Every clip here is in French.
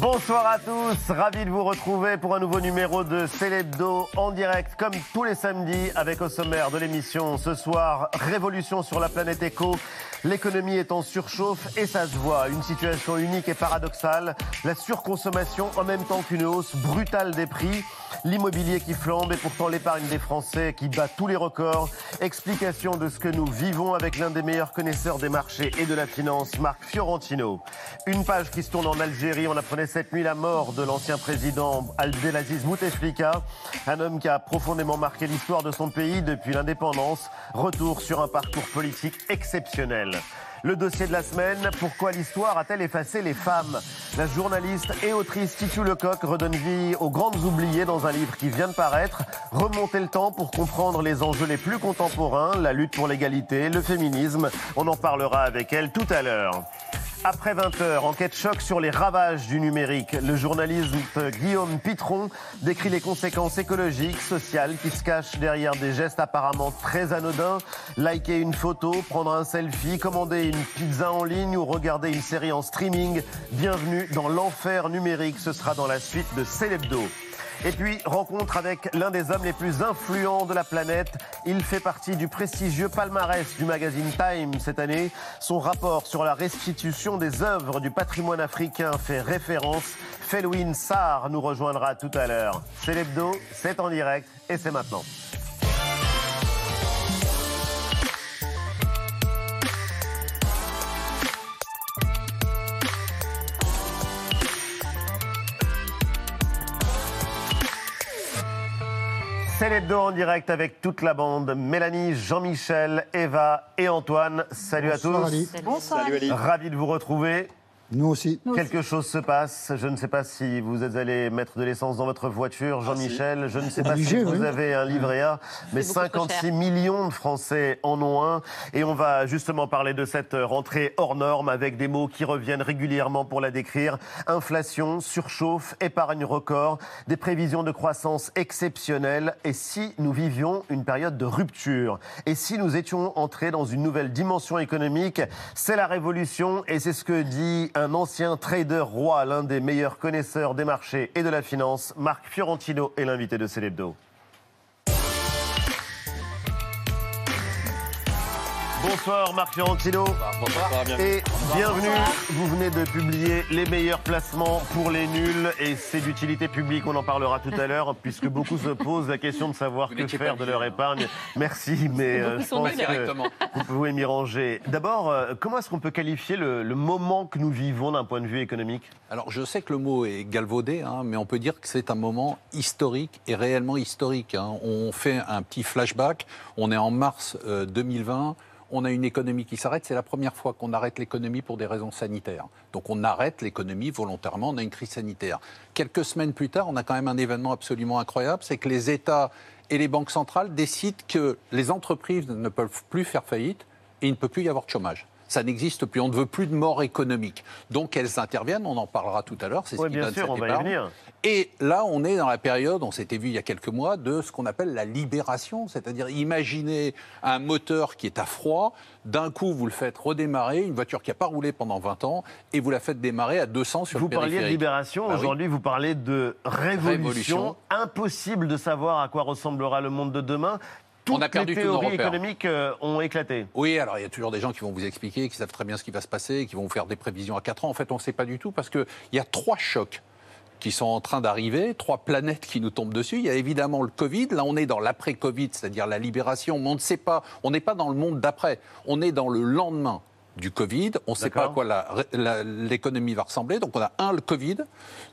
Bonsoir à tous, ravi de vous retrouver pour un nouveau numéro de Célébdo en direct comme tous les samedis avec au sommaire de l'émission ce soir révolution sur la planète éco. L'économie est en surchauffe et ça se voit, une situation unique et paradoxale, la surconsommation en même temps qu'une hausse brutale des prix, l'immobilier qui flambe et pourtant l'épargne des Français qui bat tous les records. Explication de ce que nous vivons avec l'un des meilleurs connaisseurs des marchés et de la finance, Marc Fiorentino. Une page qui se tourne en Algérie, on apprenait cette nuit la mort de l'ancien président Abdelaziz Bouteflika, un homme qui a profondément marqué l'histoire de son pays depuis l'indépendance. Retour sur un parcours politique exceptionnel. Le dossier de la semaine, pourquoi l'histoire a-t-elle effacé les femmes? La journaliste et autrice Titu Lecoq redonne vie aux grandes oubliées dans un livre qui vient de paraître. Remonter le temps pour comprendre les enjeux les plus contemporains, la lutte pour l'égalité, le féminisme. On en parlera avec elle tout à l'heure. Après 20h, enquête choc sur les ravages du numérique. Le journaliste Guillaume Pitron décrit les conséquences écologiques, sociales qui se cachent derrière des gestes apparemment très anodins. Liker une photo, prendre un selfie, commander une pizza en ligne ou regarder une série en streaming. Bienvenue dans l'enfer numérique. Ce sera dans la suite de Célébdo. Et puis, rencontre avec l'un des hommes les plus influents de la planète. Il fait partie du prestigieux palmarès du magazine Time cette année. Son rapport sur la restitution des œuvres du patrimoine africain fait référence. Felwin Sarr nous rejoindra tout à l'heure. C'est l'hebdo, c'est en direct et c'est maintenant. C'est l'hebdo en direct avec toute la bande. Mélanie, Jean-Michel, Eva et Antoine. Salut à tous. Ali. Bonsoir. Ravi de vous retrouver. Nous aussi. Quelque chose se passe. Je ne sais pas si vous êtes allé mettre de l'essence dans votre voiture, Jean-Michel. Je ne sais pas Obligé, si vous oui. avez un livret A, mais C'est beaucoup trop 56 cher. millions de Français en ont un. Et on va justement parler de cette rentrée hors norme avec des mots qui reviennent régulièrement pour la décrire. Inflation, surchauffe, épargne record, des prévisions de croissance exceptionnelles. Et si nous vivions une période de rupture? Et si nous étions entrés dans une nouvelle dimension économique? C'est la révolution et c'est ce que dit un ancien trader roi, l'un des meilleurs connaisseurs des marchés et de la finance, Marc Fiorentino est l'invité de Célébdo. Bonsoir Marc Fiorentino. Et bienvenue, vous venez de publier les meilleurs placements pour les nuls et c'est d'utilité publique, on en parlera tout à l'heure puisque beaucoup se posent la question de savoir Vous que faire de leur obligé, épargne. Merci, mais euh, je pense que vous pouvez m'y ranger. D'abord, euh, comment est-ce qu'on peut qualifier le, le moment que nous vivons d'un point de vue économique? Alors, je sais que le mot est galvaudé, hein, mais on peut dire que c'est un moment historique et réellement historique. hein. On fait un petit flashback. On est en mars euh, 2020. On a une économie qui s'arrête. C'est la première fois qu'on arrête l'économie pour des raisons sanitaires. Donc, on arrête l'économie volontairement. On a une crise sanitaire. Quelques semaines plus tard, on a quand même un événement absolument incroyable. C'est que les États et les banques centrales décident que les entreprises ne peuvent plus faire faillite et il ne peut plus y avoir de chômage. Ça n'existe plus. On ne veut plus de mort économique. Donc elles interviennent. On en parlera tout à l'heure. C'est ce Oui, qui bien donne sûr, on va y venir. Et là, on est dans la période, on s'était vu il y a quelques mois, de ce qu'on appelle la libération. C'est-à-dire, imaginez un moteur qui est à froid. D'un coup, vous le faites redémarrer, une voiture qui n'a pas roulé pendant 20 ans, et vous la faites démarrer à 200 sur Vous le parliez de périphérique. libération, Bah oui. aujourd'hui vous parlez de révolution. Révolution. Impossible de savoir à quoi ressemblera le monde de demain. Toutes On a perdu les théories économiques euh, ont éclaté. Oui, alors il y a toujours des gens qui vont vous expliquer, qui savent très bien ce qui va se passer, qui vont vous faire des prévisions à 4 ans. En fait, on ne sait pas du tout parce qu'il y a trois chocs qui sont en train d'arriver, trois planètes qui nous tombent dessus. Il y a évidemment le Covid. Là, on est dans l'après-Covid, c'est-à-dire la libération, mais on ne sait pas, on n'est pas dans le monde d'après. On est dans le lendemain du Covid. On ne sait pas à quoi l'économie va ressembler. Donc, on a un, le Covid.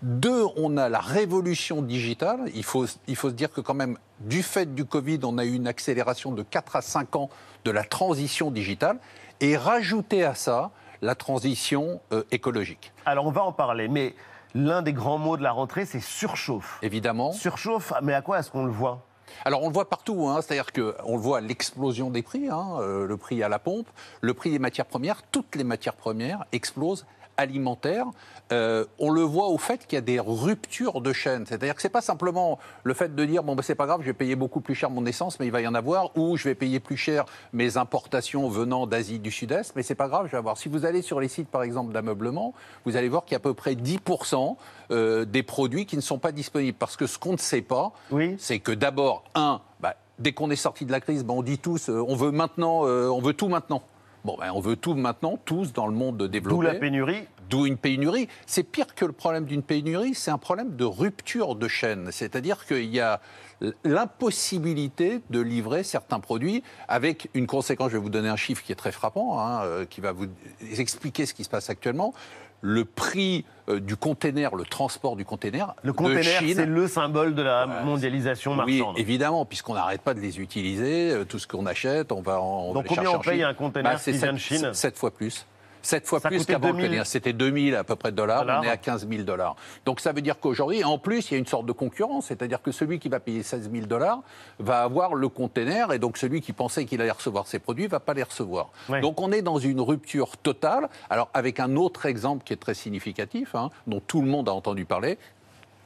Deux, on a la révolution digitale. Il faut, il faut se dire que quand même, du fait du Covid, on a eu une accélération de 4 à 5 ans de la transition digitale. Et rajouter à ça la transition euh, écologique. Alors on va en parler, mais l'un des grands mots de la rentrée, c'est surchauffe. Évidemment. Surchauffe, mais à quoi est-ce qu'on le voit? Alors on le voit partout, hein, c'est-à-dire qu'on le voit l'explosion des prix, hein, euh, le prix à la pompe, le prix des matières premières, toutes les matières premières explosent alimentaire, euh, on le voit au fait qu'il y a des ruptures de chaîne. C'est-à-dire que c'est pas simplement le fait de dire bon ben c'est pas grave, je vais payer beaucoup plus cher mon essence, mais il va y en avoir, ou je vais payer plus cher mes importations venant d'Asie du Sud-Est, mais c'est pas grave, je vais avoir. Si vous allez sur les sites par exemple d'ameublement, vous allez voir qu'il y a à peu près 10% euh, des produits qui ne sont pas disponibles. Parce que ce qu'on ne sait pas, c'est que d'abord, un, bah, dès qu'on est sorti de la crise, bah, on dit tous, euh, on veut maintenant, on veut tout maintenant. Bon, ben, on veut tout maintenant, tous dans le monde développé. D'où la pénurie D'où une pénurie. C'est pire que le problème d'une pénurie, c'est un problème de rupture de chaîne. C'est-à-dire qu'il y a l'impossibilité de livrer certains produits avec une conséquence, je vais vous donner un chiffre qui est très frappant, hein, euh, qui va vous expliquer ce qui se passe actuellement le prix euh, du container, le transport du container. Le container, c'est le symbole de la mondialisation marchande. Oui, évidemment, puisqu'on n'arrête pas de les utiliser. Euh, tout ce qu'on achète, on va en. Donc combien on paye un container bah, qui vient de Chine 7 fois plus. 7 fois plus qu'avant le C'était 2000 à peu près de dollars, on est à 15 000 dollars. Donc ça veut dire qu'aujourd'hui, en plus, il y a une sorte de concurrence, c'est-à-dire que celui qui va payer 16 000 dollars va avoir le container et donc celui qui pensait qu'il allait recevoir ses produits ne va pas les recevoir. Donc on est dans une rupture totale. Alors avec un autre exemple qui est très significatif, hein, dont tout le monde a entendu parler,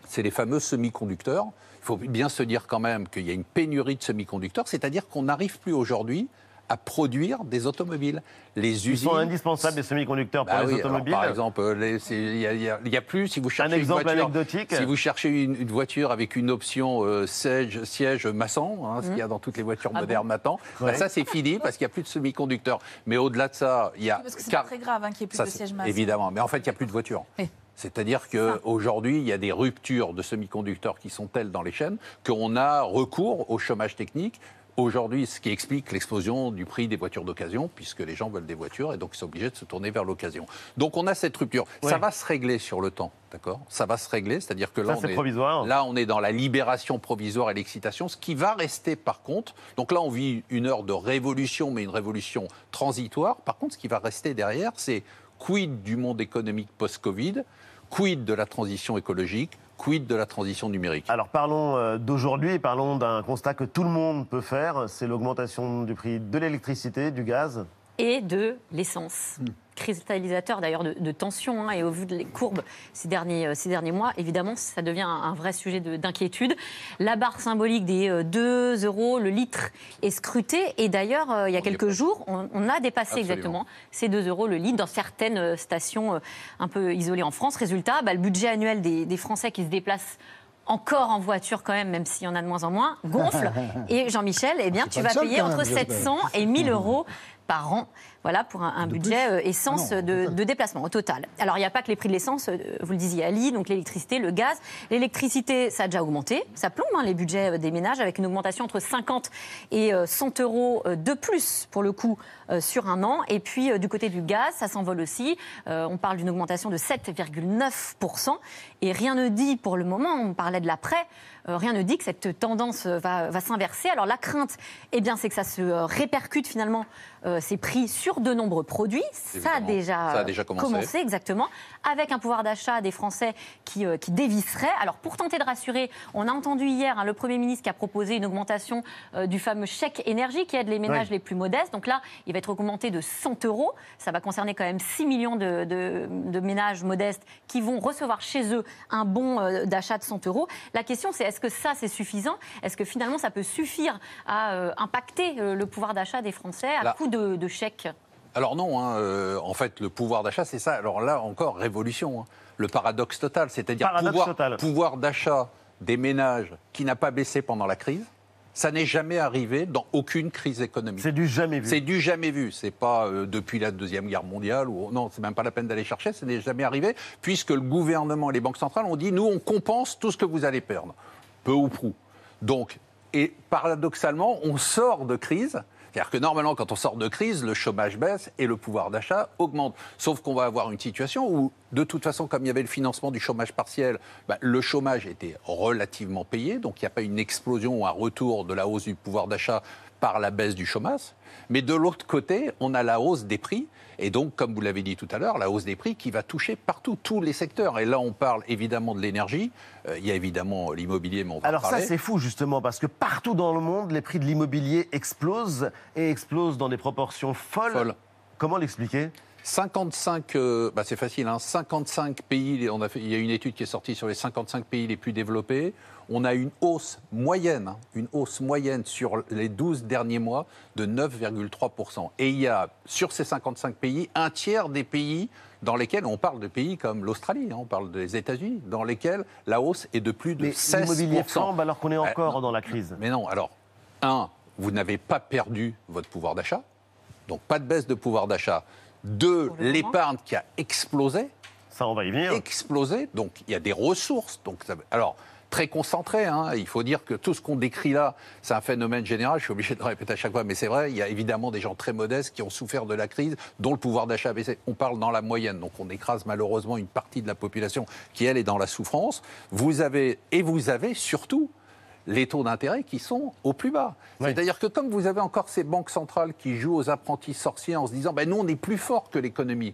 c'est les fameux semi-conducteurs. Il faut bien se dire quand même qu'il y a une pénurie de semi-conducteurs, c'est-à-dire qu'on n'arrive plus aujourd'hui à produire des automobiles. Les usines. Ils sont indispensables, les semi-conducteurs pour bah les automobiles. par exemple, il n'y a, plus, si vous cherchez Un exemple une voiture, anecdotique. Si vous cherchez une, voiture avec une option euh, siège, siège maçon, hein, ce qu'il y a dans toutes les voitures ah modernes maintenant, bah, ça c'est fini parce qu'il n'y a plus de semi-conducteurs. Mais au-delà de ça, il y a. Parce que c'est pas très grave hein, qu'il n'y ait plus de siège maçon. Évidemment, mais en fait, il n'y a plus de voitures. C'est-à-dire qu'aujourd'hui, il y a des ruptures de semi-conducteurs qui sont telles dans les chaînes qu'on a recours au chômage technique aujourd'hui ce qui explique l'explosion du prix des voitures d'occasion, puisque les gens veulent des voitures et donc ils sont obligés de se tourner vers l'occasion. Donc on a cette rupture. Ça va se régler sur le temps, d'accord? Ça va se régler, c'est-à-dire que là, on est, là, on est dans la libération provisoire et l'excitation. Ce qui va rester par contre, donc là, on vit une heure de révolution, mais une révolution transitoire. Par contre, ce qui va rester derrière, c'est quid du monde économique post-Covid? Quid de la transition écologique? Quid de la transition numérique? Alors parlons euh, d'aujourd'hui, parlons d'un constat que tout le monde peut faire, c'est l'augmentation du prix de l'électricité, du gaz. Et de l'essence. Hmm cristallisateur d'ailleurs de, tension hein, et au vu des courbes ces derniers, euh, ces derniers mois, évidemment, ça devient un, vrai sujet d'inquiétude. La barre symbolique des 2 euh, euros le litre est scrutée et d'ailleurs, euh, il y a quelques jours, on, a dépassé exactement ces 2 euros le litre dans certaines stations un peu isolées en France. Résultat, bah, le budget annuel des, des Français qui se déplacent encore en voiture quand même, même s'il y en a de moins en moins, gonfle. Et Jean-Michel, eh bien, tu vas payer entre 700 et 1000 euros par an. Voilà, pour un, budget euh, essence de, déplacement au total. Alors, il n'y a pas que les prix de l'essence, euh, vous le disiez Ali, donc l'électricité, le gaz. L'électricité, ça a déjà augmenté. Ça plombe hein, les budgets euh, des ménages avec une augmentation entre 50 et 100 euros de plus, pour le coup, sur un an. Et puis, du côté du gaz, ça s'envole aussi. on parle d'une augmentation de 7,9%. Et rien ne dit pour le moment, on parlait de l'après, rien ne dit que cette tendance va, va s'inverser. Alors, la crainte, eh bien, c'est que ça se répercute finalement ces prix sur de nombreux produits. Ça a, déjà commencé. exactement, avec un pouvoir d'achat des Français qui, euh, qui dévisserait. Alors, pour tenter de rassurer, on a entendu hier hein, le Premier ministre qui a proposé une augmentation euh, du fameux chèque énergie qui aide les ménages les plus modestes. Donc là, il va être augmenté de 100 euros. Ça va concerner quand même 6 millions de, de, ménages modestes qui vont recevoir chez eux un bon euh, d'achat de 100 euros. La question, c'est est-ce que ça, c'est suffisant? Est-ce que finalement, ça peut suffire à impacter le pouvoir d'achat des Français à coup de, de chèques alors non, hein, euh, en fait, le pouvoir d'achat, c'est ça. Alors là, encore, révolution. Hein. Le paradoxe total, c'est-à-dire pouvoir, pouvoir d'achat des ménages qui n'a pas baissé pendant la crise. Ça n'est jamais arrivé dans aucune crise économique. C'est du jamais vu. C'est du jamais vu. C'est pas euh, depuis la deuxième guerre mondiale ou non, c'est même pas la peine d'aller chercher. Ça n'est jamais arrivé puisque le gouvernement et les banques centrales ont dit nous on compense tout ce que vous allez perdre, peu ou prou. Donc et paradoxalement, on sort de crise c'est-à-dire que normalement, quand on sort de crise, le chômage baisse et le pouvoir d'achat augmente. Sauf qu'on va avoir une situation où, de toute façon, comme il y avait le financement du chômage partiel, bah, le chômage était relativement payé, donc il n'y a pas une explosion ou un retour de la hausse du pouvoir d'achat par la baisse du chômage. Mais de l'autre côté, on a la hausse des prix. Et donc, comme vous l'avez dit tout à l'heure, la hausse des prix qui va toucher partout, tous les secteurs. Et là, on parle évidemment de l'énergie. Euh, il y a évidemment l'immobilier, mais on va Alors ça, c'est fou, justement, parce que partout dans le monde, les prix de l'immobilier explosent et explosent dans des proportions folles. Comment l'expliquer? 55, euh, bah c'est facile, hein, 55 pays, on a fait, il y a une étude qui est sortie sur les 55 pays les plus développés. On a une hausse moyenne, hein, une hausse moyenne sur les 12 derniers mois de 9,3%. Et il y a, sur ces 55 pays, un tiers des pays dans lesquels on parle de pays comme l'Australie, hein, on parle des États-Unis, dans lesquels la hausse est de plus de Mais 16%. l'immobilier flambe alors qu'on est encore Euh, dans la crise. Mais non, alors, un, vous n'avez pas perdu votre pouvoir d'achat, donc pas de baisse de pouvoir d'achat. Moment. l'épargne qui a explosé, Ça, on va y venir. explosé, donc il y a des ressources. Donc, ça- alors, très concentré, hein, il faut dire que tout ce qu'on décrit là, c'est un phénomène général, je suis obligé de le répéter à chaque fois, mais c'est vrai, il y a évidemment des gens très modestes qui ont souffert de la crise, dont le pouvoir d'achat a baissé. On parle dans la moyenne, donc on écrase malheureusement une partie de la population qui, elle, est dans la souffrance. Vous avez, et vous avez surtout les taux d'intérêt qui sont au plus bas. Oui. C'est-à-dire que comme vous avez encore ces banques centrales qui jouent aux apprentis sorciers en se disant ben, nous, on est plus fort que l'économie.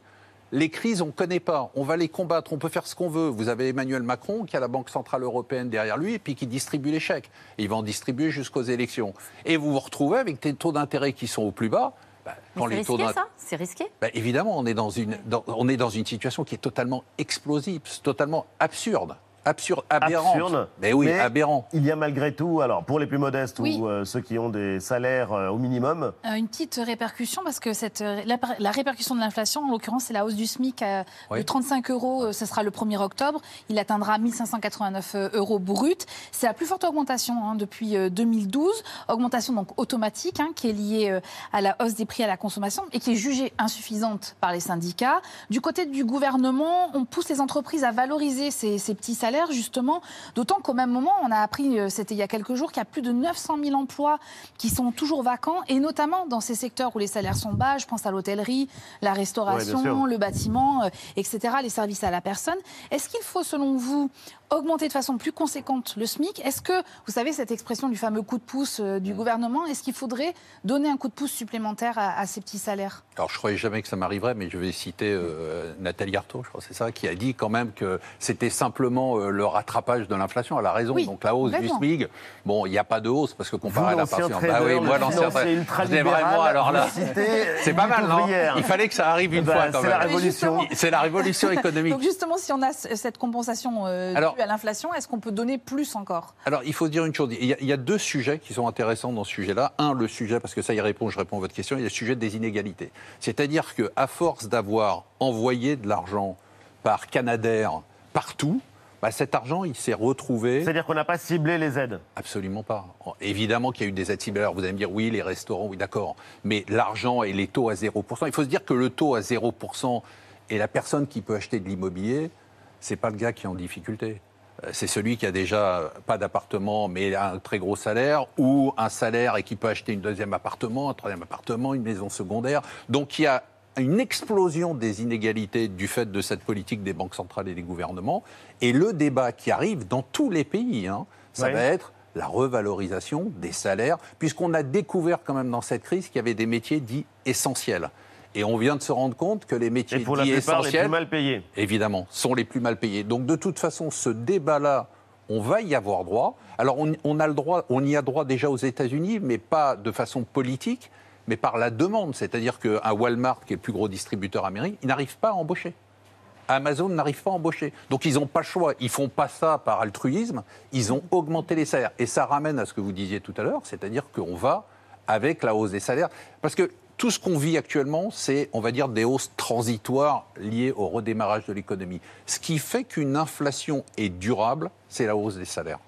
Les crises, on ne connaît pas. On va les combattre. On peut faire ce qu'on veut. Vous avez Emmanuel Macron qui a la Banque Centrale Européenne derrière lui et puis qui distribue les chèques. Et il va en distribuer jusqu'aux élections. Et vous vous retrouvez avec des taux d'intérêt qui sont au plus bas. Mais quand c'est les taux risqué, d'int- ça? C'est risqué? Ben, évidemment, on est, dans une, dans- on est dans une situation qui est totalement explosive, totalement absurde. Absurde, aberrante. Absurde. Mais oui, Mais aberrant. Il y a malgré tout, alors pour les plus modestes Oui. ou euh, ceux qui ont des salaires euh, au minimum, Euh, Une petite répercussion, parce que cette, la, la répercussion de l'inflation, en l'occurrence, c'est la hausse du SMIC à, Oui. de 35 euros, euh, ce sera le 1er octobre. Il atteindra 1589 euros brut. C'est la plus forte augmentation hein, depuis euh, 2012. Augmentation donc automatique, hein, qui est liée euh, à la hausse des prix à la consommation et qui est jugée insuffisante par les syndicats. Du côté du gouvernement, on pousse les entreprises à valoriser ces, ces petits salaires, justement, d'autant qu'au même moment, on a appris, euh, c'était il y a quelques jours, qu'il y a plus de 900 000 emplois qui sont toujours vacants, et notamment dans ces secteurs où les salaires sont bas, je pense à l'hôtellerie, la Ouais, restauration, le bâtiment, euh, etc., les services à la personne. Est-ce qu'il faut, selon vous, augmenter de façon plus conséquente le SMIC? Est-ce que, vous savez, cette expression du fameux coup de pouce euh, du gouvernement, est-ce qu'il faudrait donner un coup de pouce supplémentaire à, à ces petits salaires? Alors, je croyais jamais que ça m'arriverait, mais je vais citer euh, Nathalie Arthaud, je crois c'est ça, qui a dit quand même que c'était simplement euh, le rattrapage de l'inflation. Elle a raison. Oui, Donc, la hausse du. SMIC, bon, il n'y a pas de hausse parce que vous, comparé à la l'ancien partie. trader, oui, moi, l'ancien vraiment, alors là. vous C'est pas mal, non. Il fallait que ça arrive une Bah, fois quand c'est la même. C'est la révolution économique. Donc justement, si on a cette compensation euh, Alors- due à l'inflation, est-ce qu'on peut donner plus encore? Alors, il faut dire une chose. Il y, a, il y a deux sujets qui sont intéressants dans ce sujet-là. Un, le sujet, parce que ça y répond, je réponds à votre question, il y a le sujet des inégalités. C'est-à-dire qu'à force d'avoir envoyé de l'argent par Canadair partout, bah, cet argent, il s'est retrouvé. c'est-à-dire qu'on n'a pas ciblé les aides. Absolument pas. Évidemment qu'il y a eu des aides ciblées. Alors vous allez me dire, oui, les restaurants, oui, d'accord. Mais l'argent et les taux à 0%, il faut se dire que le taux à 0% et la personne qui peut acheter de l'immobilier, c'est pas le gars qui est en difficulté. Euh, C'est celui qui a déjà euh, pas d'appartement, mais un très gros salaire, ou un salaire et qui peut acheter une deuxième appartement, un troisième appartement, une maison secondaire. Donc il y a une explosion des inégalités du fait de cette politique des banques centrales et des gouvernements. Et le débat qui arrive dans tous les pays, hein, ça Oui. va être la revalorisation des salaires, puisqu'on a découvert quand même dans cette crise qu'il y avait des métiers dits essentiels. Et on vient de se rendre compte que les métiers Et pour la plupart, les plus mal payés. évidemment, sont les plus mal payés. Donc de toute façon, ce débat-là, on va y avoir droit. Alors on, on a le droit, on y a droit déjà aux États-Unis, mais pas de façon politique, mais par la demande. C'est-à-dire qu'un Walmart, qui est le plus gros distributeur américain, il n'arrive pas à embaucher. Amazon n'arrive pas à embaucher. Donc ils n'ont pas le choix. Ils font pas ça par altruisme. Ils ont augmenté les salaires. Et ça ramène à ce que vous disiez tout à l'heure, c'est-à-dire qu'on va avec la hausse des salaires. Parce que tout ce qu'on vit actuellement, c'est, on va dire, des hausses transitoires liées au redémarrage de l'économie. Ce qui fait qu'une inflation est durable, c'est la hausse des salaires.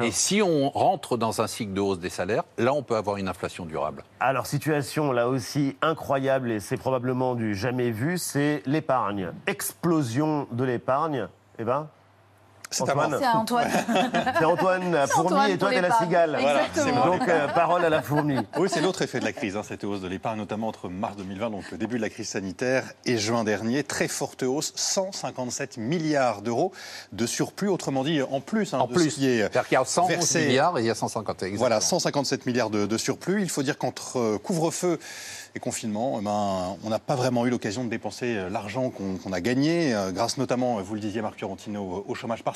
Et si on rentre dans un cycle de hausse des salaires, là, on peut avoir une inflation durable. Alors, situation là aussi incroyable, et c'est probablement du jamais vu, c'est l'épargne. Explosion de l'épargne. Eh ben, C'est à Antoine. C'est à Antoine. c'est Antoine la C'est fourmi Antoine et toi t'es la cigale. Voilà. Donc, euh, parole à la fourmi. Oui, c'est l'autre effet de la crise, hein, cette hausse de l'épargne, notamment entre mars 2020, donc le début de la crise sanitaire, et juin dernier. Très forte hausse, 157 milliards d'euros de surplus, autrement dit, en plus hein, En de plus, ce qui est c'est-à-dire qu'il y a 111 versé- milliards et il y a 150. exactement. Voilà, 157 milliards de, de surplus. Il faut dire qu'entre euh, couvre-feu et confinement, eh ben, on n'a pas vraiment eu l'occasion de dépenser euh, l'argent qu'on qu'on a gagné, euh, grâce notamment, euh, vous le disiez Marc Fiorentino, au chômage partiel.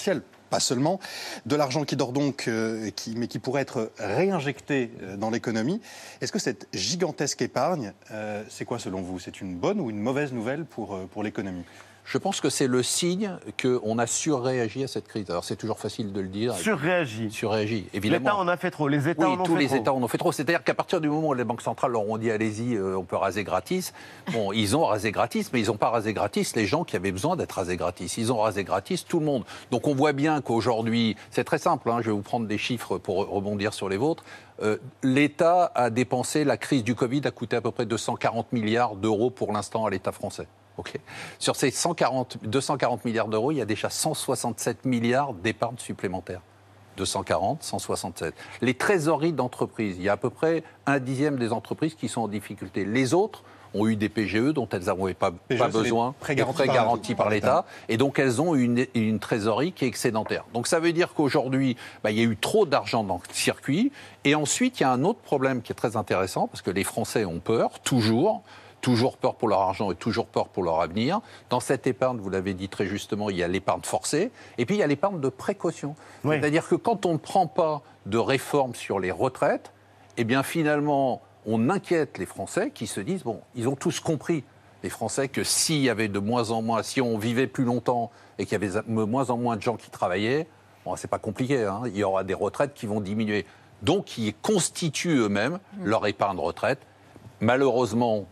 Pas seulement, de l'argent qui dort donc, euh, mais qui pourrait être réinjecté euh, dans l'économie. Est-ce que cette gigantesque épargne, euh, c'est quoi selon vous? C'est une bonne ou une mauvaise nouvelle pour, pour l'économie? Je pense que c'est le signe qu'on a surréagi à cette crise. Alors c'est toujours facile de le dire. Surréagi. Surréagi, évidemment. L'État en a fait trop. Les États Oui, en ont tous fait les trop. États en ont fait trop. C'est-à-dire qu'à partir du moment où les banques centrales leur ont dit allez-y, euh, on peut raser gratis, bon, ils ont rasé gratis, mais ils n'ont pas rasé gratis les gens qui avaient besoin d'être rasés gratis. Ils ont rasé gratis tout le monde. Donc on voit bien qu'aujourd'hui, c'est très simple, hein, je vais vous prendre des chiffres pour rebondir sur les vôtres. Euh, L'État a dépensé, la crise du Covid a coûté à peu près 240 milliards d'euros pour l'instant à l'État français. Sur ces 140, 240 milliards d'euros, il y a déjà 167 milliards d'épargne supplémentaire. 240, 167. Les trésoreries d'entreprises, il y a à peu près un dixième des entreprises qui sont en difficulté. Les autres ont eu des PGE dont elles n'avaient pas, les besoin, prêts garantis par- garantis par par l'État, et donc elles ont une, une trésorerie qui est excédentaire. Donc ça veut dire qu'aujourd'hui, bah, il y a eu trop d'argent dans le circuit, et ensuite il y a un autre problème qui est très intéressant, parce que les Français ont peur, toujours, toujours peur pour leur argent et toujours peur pour leur avenir. Dans cette épargne, vous l'avez dit très justement, il y a l'épargne forcée et puis il y a l'épargne de précaution. Oui. C'est-à-dire que quand on ne prend pas de réforme sur les retraites, eh bien finalement, on inquiète les Français qui se disent, bon, ils ont tous compris, les Français, que s'il y avait de moins en moins, si on vivait plus longtemps et qu'il y avait de moins en moins de gens qui travaillaient, bon, c'est pas compliqué, hein, il y aura des retraites qui vont diminuer. Donc, ils constituent eux-mêmes leur épargne retraite. Malheureusement,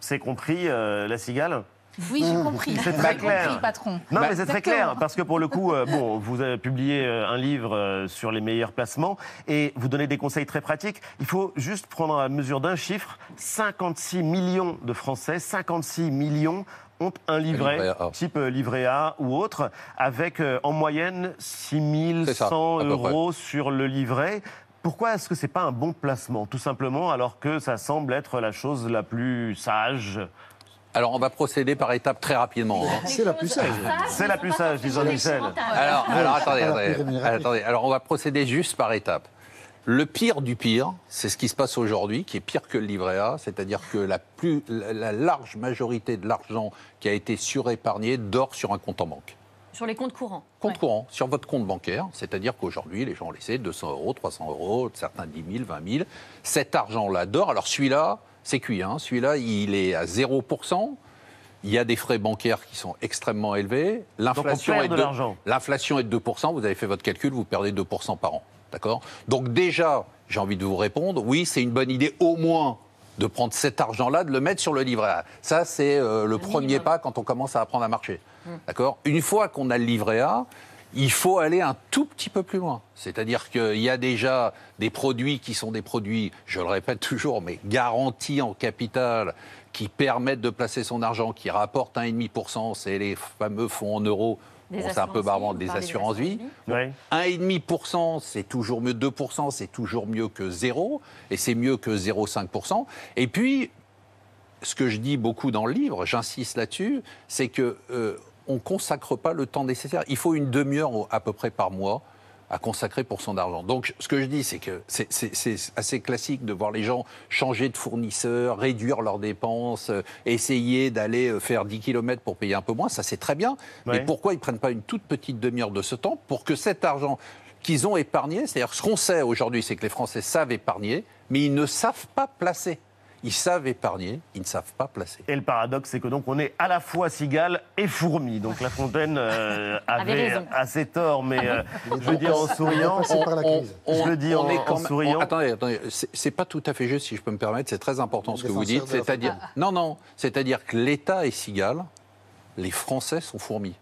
C'est compris, euh, la cigale Oui, j'ai compris. C'est très compris, clair. patron. Non, Bah, mais c'est très clair, parce que pour le coup, euh, bon, vous avez publié euh, un livre euh, sur les meilleurs placements et vous donnez des conseils très pratiques. Il faut juste prendre la mesure d'un chiffre 56 millions de Français, 56 millions ont un livret, livret A. type livret A ou autre, avec euh, en moyenne C'est ça, 6100 à peu près. euros sur le livret. Pourquoi est-ce que c'est pas un bon placement, tout simplement, alors que ça semble être la chose la plus sage? Alors on va procéder par étapes très rapidement. hein. C'est la plus sage. C'est la plus sage, dit Jean-Michel. Alors, alors attendez, attendez. Alors on va procéder juste par étapes. Le pire du pire, c'est ce qui se passe aujourd'hui, qui est pire que le livret A, c'est-à-dire que la, plus, la large majorité de l'argent qui a été surépargné dort sur un compte en banque. Sur les comptes courants. Compte Ouais. courant, sur votre compte bancaire, c'est-à-dire qu'aujourd'hui, les gens ont laissé 200 euros, 300 euros, certains 10 000, 20 000. Cet argent-là dort. Alors celui-là, c'est cuit. Hein. Celui-là, il est à 0%. Il y a des frais bancaires qui sont extrêmement élevés. L'inflation est de. L'inflation est de 2%. Vous avez fait votre calcul, vous perdez 2% par an. D'accord? Donc déjà, j'ai envie de vous répondre, oui, c'est une bonne idée au moins de prendre cet argent-là, de le mettre sur le livret A. Ça, c'est euh, le premier minimum. pas quand on commence à apprendre à marcher. D'accord? Une fois qu'on a le livret A, il faut aller un tout petit peu plus loin. C'est-à-dire qu'il y a déjà des produits qui sont des produits, je le répète toujours, mais garantis en capital, qui permettent de placer son argent, qui rapportent 1,5%, c'est les fameux fonds en euros. Bon, c'est un peu barbant, des assurances-vie. Oui. 1,5%, c'est toujours mieux, 2%, c'est toujours mieux que 0, et c'est mieux que 0,5%. Et puis, ce que je dis beaucoup dans le livre, j'insiste là-dessus, c'est que euh, on consacre pas le temps nécessaire. Il faut une demi-heure à peu près par mois à consacrer pour son argent. Donc, ce que je dis, c'est que c'est- assez classique de voir les gens changer de fournisseur, réduire leurs dépenses, euh, essayer d'aller euh, faire 10 km pour payer un peu moins. Ça, c'est très bien. Ouais. Mais pourquoi ils prennent pas une toute petite demi-heure de ce temps pour que cet argent qu'ils ont épargné, c'est-à-dire ce qu'on sait aujourd'hui, c'est que les Français savent épargner, mais ils ne savent pas placer. Ils savent épargner, ils ne savent pas placer. Et le paradoxe, c'est que donc on est à la fois cigale et fourmi. Donc La Fontaine euh, Avait avait raison. assez tort, mais euh, je veux dire en souriant. par la crise. Je le dis en- en souriant. attendez, attendez, c'est pas tout à fait juste, si je peux me permettre. C'est très important ce que vous dites. C'est-à-dire, non, non, c'est-à-dire que l'État est cigale, les Français sont fourmis.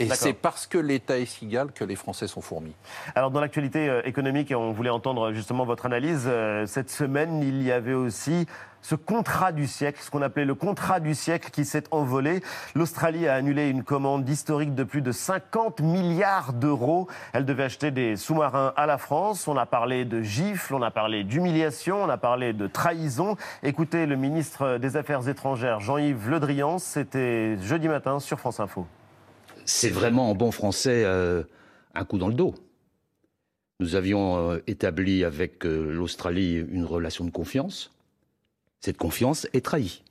Et c'est parce que l'État est cigale que les Français sont fourmis. Alors dans l'actualité euh, économique, et on voulait entendre justement votre analyse, euh, cette semaine, il y avait aussi ce contrat du siècle, ce qu'on appelait le contrat du siècle qui s'est envolé. L'Australie a annulé une commande historique de plus de 50 milliards d'euros. Elle devait acheter des sous-marins à la France. On a parlé de gifles, on a parlé d'humiliation, on a parlé de trahison. Écoutez le ministre des Affaires étrangères, Jean-Yves Le Drian, c'était jeudi matin sur France Info. C'est vraiment en bon français euh, un coup dans le dos. Nous avions euh, établi avec euh, l'Australie une relation de confiance. Cette confiance est trahie.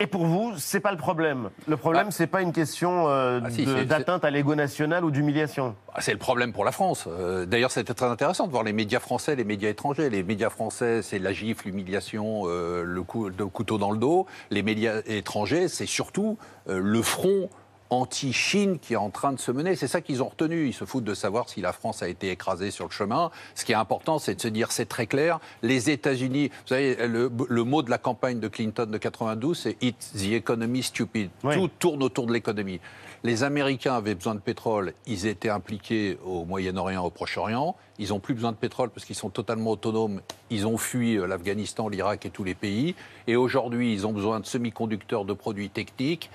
Et pour vous, c'est pas le problème. Le problème, Ah. c'est pas une question euh, Ah, si, d'atteinte à l'ego national ou d'humiliation. Ah, C'est le problème pour la France. Euh, D'ailleurs, c'était très intéressant de voir les médias français, les médias étrangers. Les médias français, c'est la gifle, l'humiliation, euh, le, coup, le couteau dans le dos. Les médias étrangers, c'est surtout euh, le front anti-Chine qui est en train de se mener. C'est ça qu'ils ont retenu. Ils se foutent de savoir si la France a été écrasée sur le chemin. Ce qui est important, c'est de se dire, c'est très clair, les États-Unis, vous savez, le, le mot de la campagne de Clinton de 92, c'est It's the economy stupid. Oui. Tout tourne autour de l'économie. Les Américains avaient besoin de pétrole, ils étaient impliqués au Moyen-Orient, au Proche-Orient. Ils n'ont plus besoin de pétrole parce qu'ils sont totalement autonomes. Ils ont fui euh, l'Afghanistan, l'Irak et tous les pays. Et aujourd'hui, ils ont besoin de semi-conducteurs, de produits techniques.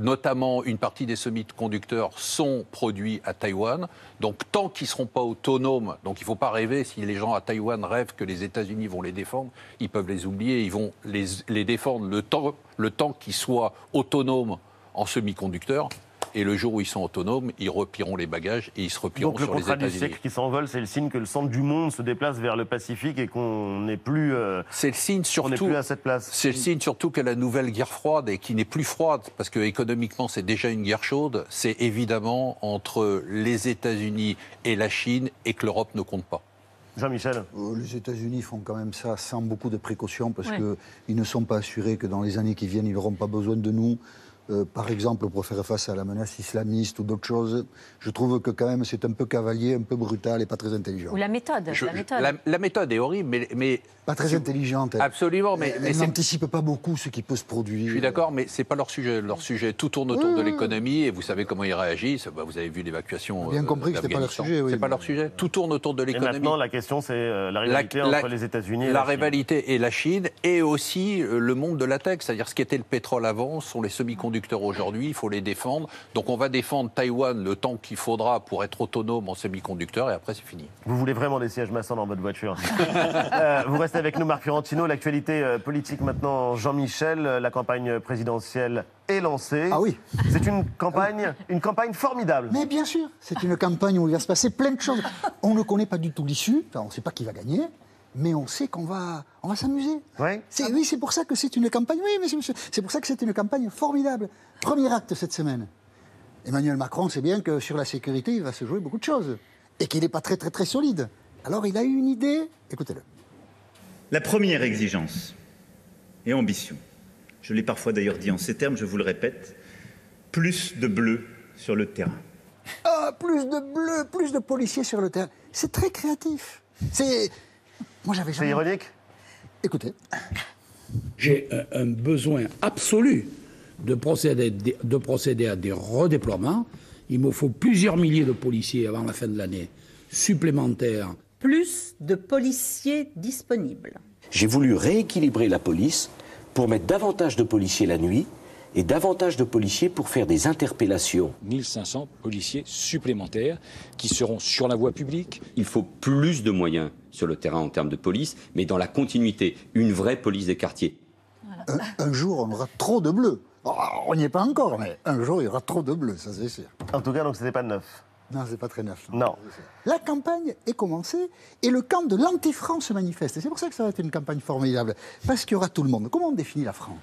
Notamment, une partie des semi-conducteurs sont produits à Taïwan. Donc, tant qu'ils ne seront pas autonomes, donc il ne faut pas rêver, si les gens à Taïwan rêvent que les États-Unis vont les défendre, ils peuvent les oublier. Ils vont les, défendre le temps, le temps qu'ils soient autonomes en semi-conducteurs. Et le jour où ils sont autonomes, ils replieront les bagages et ils se replieront Donc le sur les contrat du États-Unis. siècle qui s'envole, c'est le signe que le centre du monde se déplace vers le Pacifique et qu'on n'est plus, euh, C'est le signe surtout. plus à cette place. C'est le signe surtout que la nouvelle guerre froide, et qui n'est plus froide, parce que économiquement c'est déjà une guerre chaude, c'est évidemment entre les États-Unis et la Chine, et que l'Europe ne compte pas. Jean-Michel. Euh, Les États-Unis font quand même ça sans beaucoup de précautions parce Ouais. qu'ils ne sont pas assurés que dans les années qui viennent, ils n'auront pas besoin de nous. Euh, par exemple, pour faire face à la menace islamiste ou d'autres choses, je trouve que quand même c'est un peu cavalier, un peu brutal et pas très intelligent. Ou la méthode. Je- la, méthode. la- la méthode est horrible, mais, mais- Pas très intelligente. elle. absolument, mais, Elle mais c'est- n'anticipe pas beaucoup ce qui peut se produire. je suis d'accord, mais c'est pas leur sujet. Leur sujet, tout tourne autour de l'économie, et vous savez comment ils réagissent. Bah, vous avez vu l'évacuation. Bien euh, compris que c'était pas leur sujet, oui. C'est pas leur sujet. Tout tourne autour de l'économie. maintenant, la question, c'est euh, la rivalité La- entre la- les États-Unis et la la, Chine. rivalité et la Chine, et aussi le monde de la tech, c'est-à-dire ce qui était le pétrole avant, sont les semi-conducteurs aujourd'hui, il faut les défendre. Donc on va défendre Taïwan le temps qu'il faudra pour être autonome en semi-conducteurs, et après c'est fini. Vous voulez vraiment des sièges massants dans votre voiture Euh, Vous restez avec nous, Marc Fiorentino. L'actualité euh, politique maintenant, Jean-Michel. Euh, La campagne présidentielle est lancée. Ah oui. C'est une campagne, une campagne formidable. Mais bien sûr, c'est une campagne où il va se passer plein de choses. On ne connaît pas du tout l'issue, enfin, on ne sait pas qui va gagner, mais on sait qu'on va, on va s'amuser. Oui. C'est- Oui, c'est pour ça que c'est une campagne. Oui, monsieur, monsieur, c'est pour ça que c'est une campagne formidable. Premier acte cette semaine. Emmanuel Macron sait bien que sur la sécurité, il va se jouer beaucoup de choses et qu'il n'est pas très très très solide. Alors il a eu une idée. Écoutez-le. La première exigence et ambition, je l'ai parfois d'ailleurs dit en ces termes, je vous le répète, plus de bleu sur le terrain. Ah, plus de bleus, plus de policiers sur le terrain. C'est très créatif. C'est. Moi, j'avais C'est jamais. ironique Écoutez. J'ai un, un besoin absolu de procéder, de procéder à des redéploiements. Il me faut plusieurs milliers de policiers avant la fin de l'année supplémentaires. plus de policiers disponibles. J'ai voulu rééquilibrer la police pour mettre davantage de policiers la nuit et davantage de policiers pour faire des interpellations. 1500 policiers supplémentaires qui seront sur la voie publique. Il faut plus de moyens sur le terrain en termes de police, mais dans la continuité, une vraie police des quartiers. Un, un jour, on aura trop de bleus. Oh, on n'y est pas encore, mais un jour, il y aura trop de bleus, ça c'est sûr. En tout cas, donc c'était pas neuf. Non, c'est pas très neuf. Non. La campagne est commencée et le camp de l'anti-France se manifeste. Et c'est pour ça que ça va être une campagne formidable. Parce qu'il y aura tout le monde. Comment on définit la France?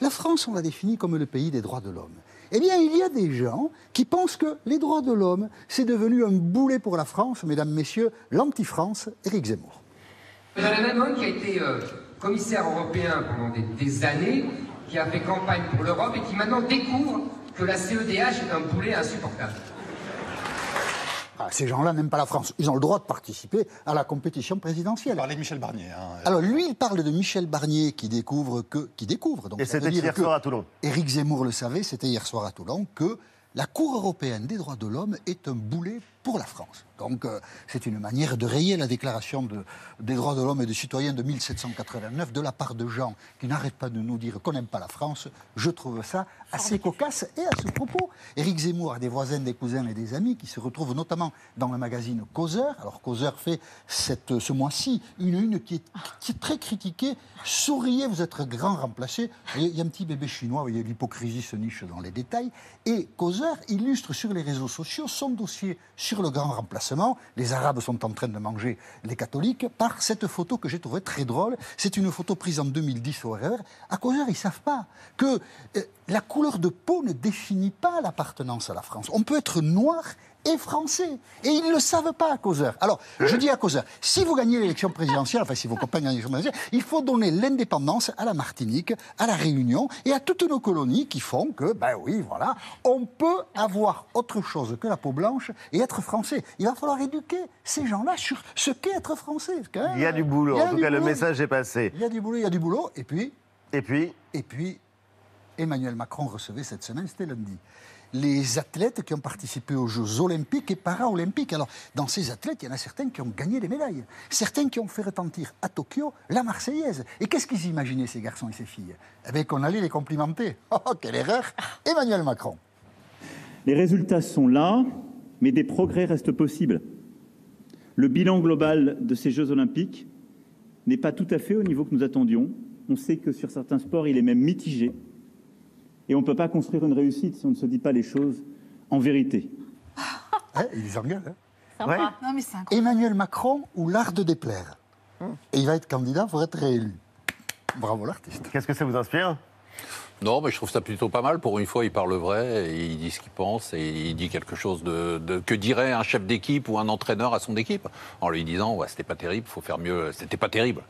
La France, on la définit comme le pays des droits de l'homme. Eh bien, il y a des gens qui pensent que les droits de l'homme, c'est devenu un boulet pour la France, mesdames, messieurs, l'anti-France, Éric Zemmour. Même homme qui a été euh, commissaire européen pendant des années, qui a fait campagne pour l'Europe et qui maintenant découvre que la CEDH est un boulet insupportable. Ah, ces gens-là n'aiment pas la France. Ils ont le droit de participer à la compétition présidentielle. Parlez de Michel Barnier. hein. Alors lui, il parle de Michel Barnier qui découvre que, qui découvre. Donc Et c'était hier soir à Toulon. Éric Zemmour le savait, c'était hier soir à Toulon que la Cour européenne des droits de l'homme est un boulet pour la France. Donc euh, c'est une manière de rayer la déclaration de- des droits de l'homme et des citoyens de 1789 de la part de gens qui n'arrêtent pas de nous dire qu'on n'aime pas la France. Je trouve ça assez cocasse. Et à ce propos, Éric Zemmour a des voisins, des cousins et des amis qui se retrouvent notamment dans le magazine Causeur. Alors Causeur fait cette, ce mois-ci une une qui est, qui est très critiquée. Souriez, vous êtes grand remplacé. Il y a un petit bébé chinois, vous voyez, l'hypocrisie se niche dans les détails. Et Causeur illustre sur les réseaux sociaux son dossier sur le grand remplacement, les Arabes sont en train de manger les catholiques, par cette photo que j'ai trouvée très drôle. C'est une photo prise en 2010 au RER. À Causeur, ils ne savent pas que euh, la couleur de peau ne définit pas l'appartenance à la France. On peut être noir et français. Et ils ne le savent pas à causeur. Alors, je dis à causeur, si vous gagnez l'élection présidentielle, enfin si vos copains gagnent l'élection présidentielle, il faut donner l'indépendance à la Martinique, à la Réunion et à toutes nos colonies qui font que, ben oui, voilà, on peut avoir autre chose que la peau blanche et être français. Il va falloir éduquer ces gens-là sur ce qu'est être français. Quand même, Il y a du boulot, a en tout cas le message est passé. Il y a du boulot, il y a du boulot. Et puis, Et puis, et puis, Emmanuel Macron recevait cette semaine, c'était lundi, les athlètes qui ont participé aux Jeux olympiques et paralympiques. Alors, dans ces athlètes, il y en a certains qui ont gagné des médailles, certains qui ont fait retentir à Tokyo la Marseillaise. Et qu'est-ce qu'ils imaginaient, ces garçons et ces filles? Eh bien, qu'on allait les complimenter. Oh, quelle erreur Emmanuel Macron. Les résultats sont là, mais des progrès restent possibles. Le bilan global de ces Jeux olympiques n'est pas tout à fait au niveau que nous attendions. On sait que sur certains sports, il est même mitigé. Et on ne peut pas construire une réussite si on ne se dit pas les choses en vérité. Ils engueulent. hein. Sympa. Non, mais c'est incroyable. Emmanuel Macron ou l'art de déplaire. Et il va être candidat pour être réélu. Bravo l'artiste. qu'est-ce que ça vous inspire? Non, mais je trouve ça plutôt pas mal. Pour une fois, il parle vrai, et il dit ce qu'il pense et il dit quelque chose de, de- que dirait un chef d'équipe ou un entraîneur à son équipe, en lui disant ouais, c'était pas terrible, faut faire mieux. C'était pas terrible.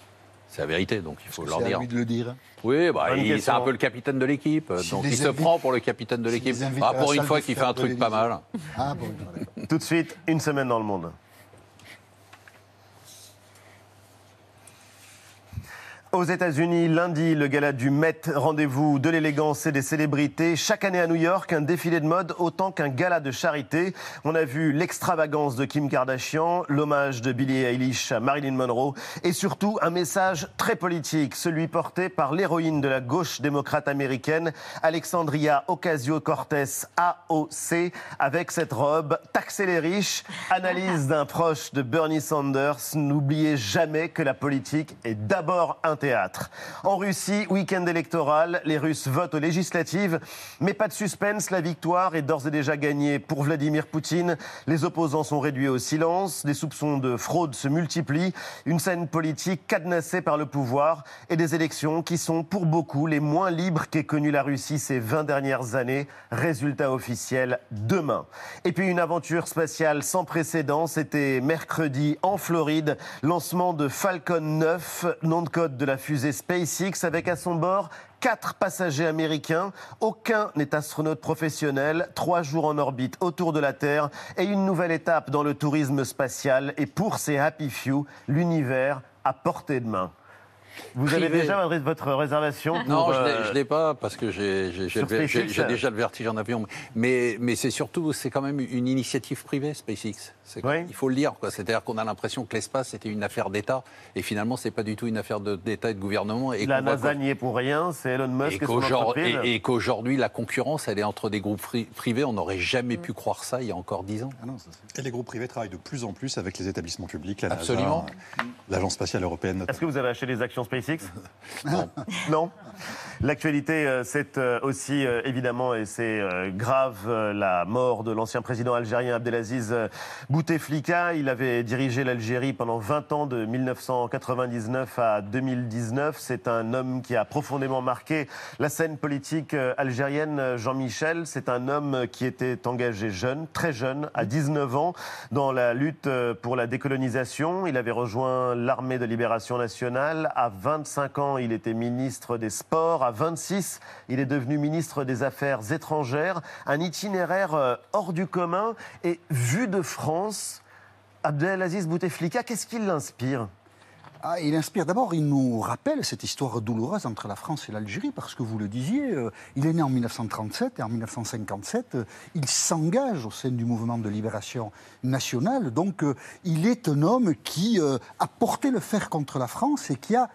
C'est la vérité, donc il faut leur C'est dire. lui de le dire. Oui, bah, c'est un peu le capitaine de l'équipe, S'il donc il se invite- prend pour le capitaine de l'équipe. Ah, pour une fois qu'il fait un truc pas mal. Ah bon. Tout de suite, une semaine dans le monde. Aux États-Unis, lundi, le gala du Met, rendez-vous de l'élégance et des célébrités. Chaque année à New York, un défilé de mode autant qu'un gala de charité. On a vu l'extravagance de Kim Kardashian, l'hommage de Billie Eilish à Marilyn Monroe et surtout un message très politique, celui porté par l'héroïne de la gauche démocrate américaine, Alexandria Ocasio-Cortez, AOC, avec cette robe Taxer les riches, analyse d'un proche de Bernie Sanders. N'oubliez jamais que la politique est d'abord un En Russie, week-end électoral, les Russes votent aux législatives, mais pas de suspense, la victoire est d'ores et déjà gagnée pour Vladimir Poutine. Les opposants sont réduits au silence, des soupçons de fraude se multiplient, une scène politique cadenassée par le pouvoir et des élections qui sont pour beaucoup les moins libres qu'ait connu la Russie ces 20 dernières années. Résultat officiel demain. Et puis une aventure spatiale sans précédent, c'était mercredi en Floride, lancement de Falcon 9, nom de code de la fusée SpaceX, avec à son bord quatre passagers américains. Aucun n'est astronaute professionnel. Trois jours en orbite autour de la Terre et une nouvelle étape dans le tourisme spatial. Et pour ces Happy Few, l'univers à portée de main. Vous avez déjà Madrid, votre réservation pour, Non, je euh, ne l'ai pas parce que j'ai j'ai- j'ai sur le ver- j'ai- SpaceX, j'ai euh, déjà le vertige en avion. Mais, mais c'est surtout, c'est quand même une initiative privée, SpaceX. C'est- Il faut le dire. quoi. C'est-à-dire qu'on a l'impression que l'espace, c'était une affaire d'État. Et finalement, c'est pas du tout une affaire de- d'État et de gouvernement. Et La NASA n'y est pour rien, c'est Elon Musk et qu'aujourd'hui- et- et qu'aujourd'hui, la concurrence, elle est entre des groupes fri- privés. On n'aurait jamais pu croire ça il y a encore dix ans. Et les groupes privés travaillent de plus en plus avec les établissements publics, la NASA, Absolument. euh, l'Agence spatiale européenne notamment. Est-ce que vous avez acheté des actions SpaceX Non. L'actualité, euh, c'est euh, aussi euh, évidemment, et c'est grave, la mort de l'ancien président algérien Abdelaziz Bouteflika. Il avait dirigé l'Algérie pendant 20 ans, de 1999 à 2019. C'est un homme qui a profondément marqué la scène politique algérienne. Jean-Michel, c'est un homme qui était engagé jeune, très jeune, à 19 ans, dans la lutte pour la décolonisation. Il avait rejoint l'armée de libération nationale. À 25 ans, il était ministre des Sports. À 26, il est devenu ministre des Affaires étrangères. Un itinéraire euh, hors du commun. Et vu de France, Abdelaziz Bouteflika, qu'est-ce qui l'inspire? Ah, il inspire d'abord, il nous rappelle cette histoire douloureuse entre la France et l'Algérie, parce que vous le disiez, euh, il est né en 1937 et en 1957, euh, il s'engage au sein du mouvement de libération nationale. Donc, euh, il est un homme qui euh, a porté le fer contre la France et qui a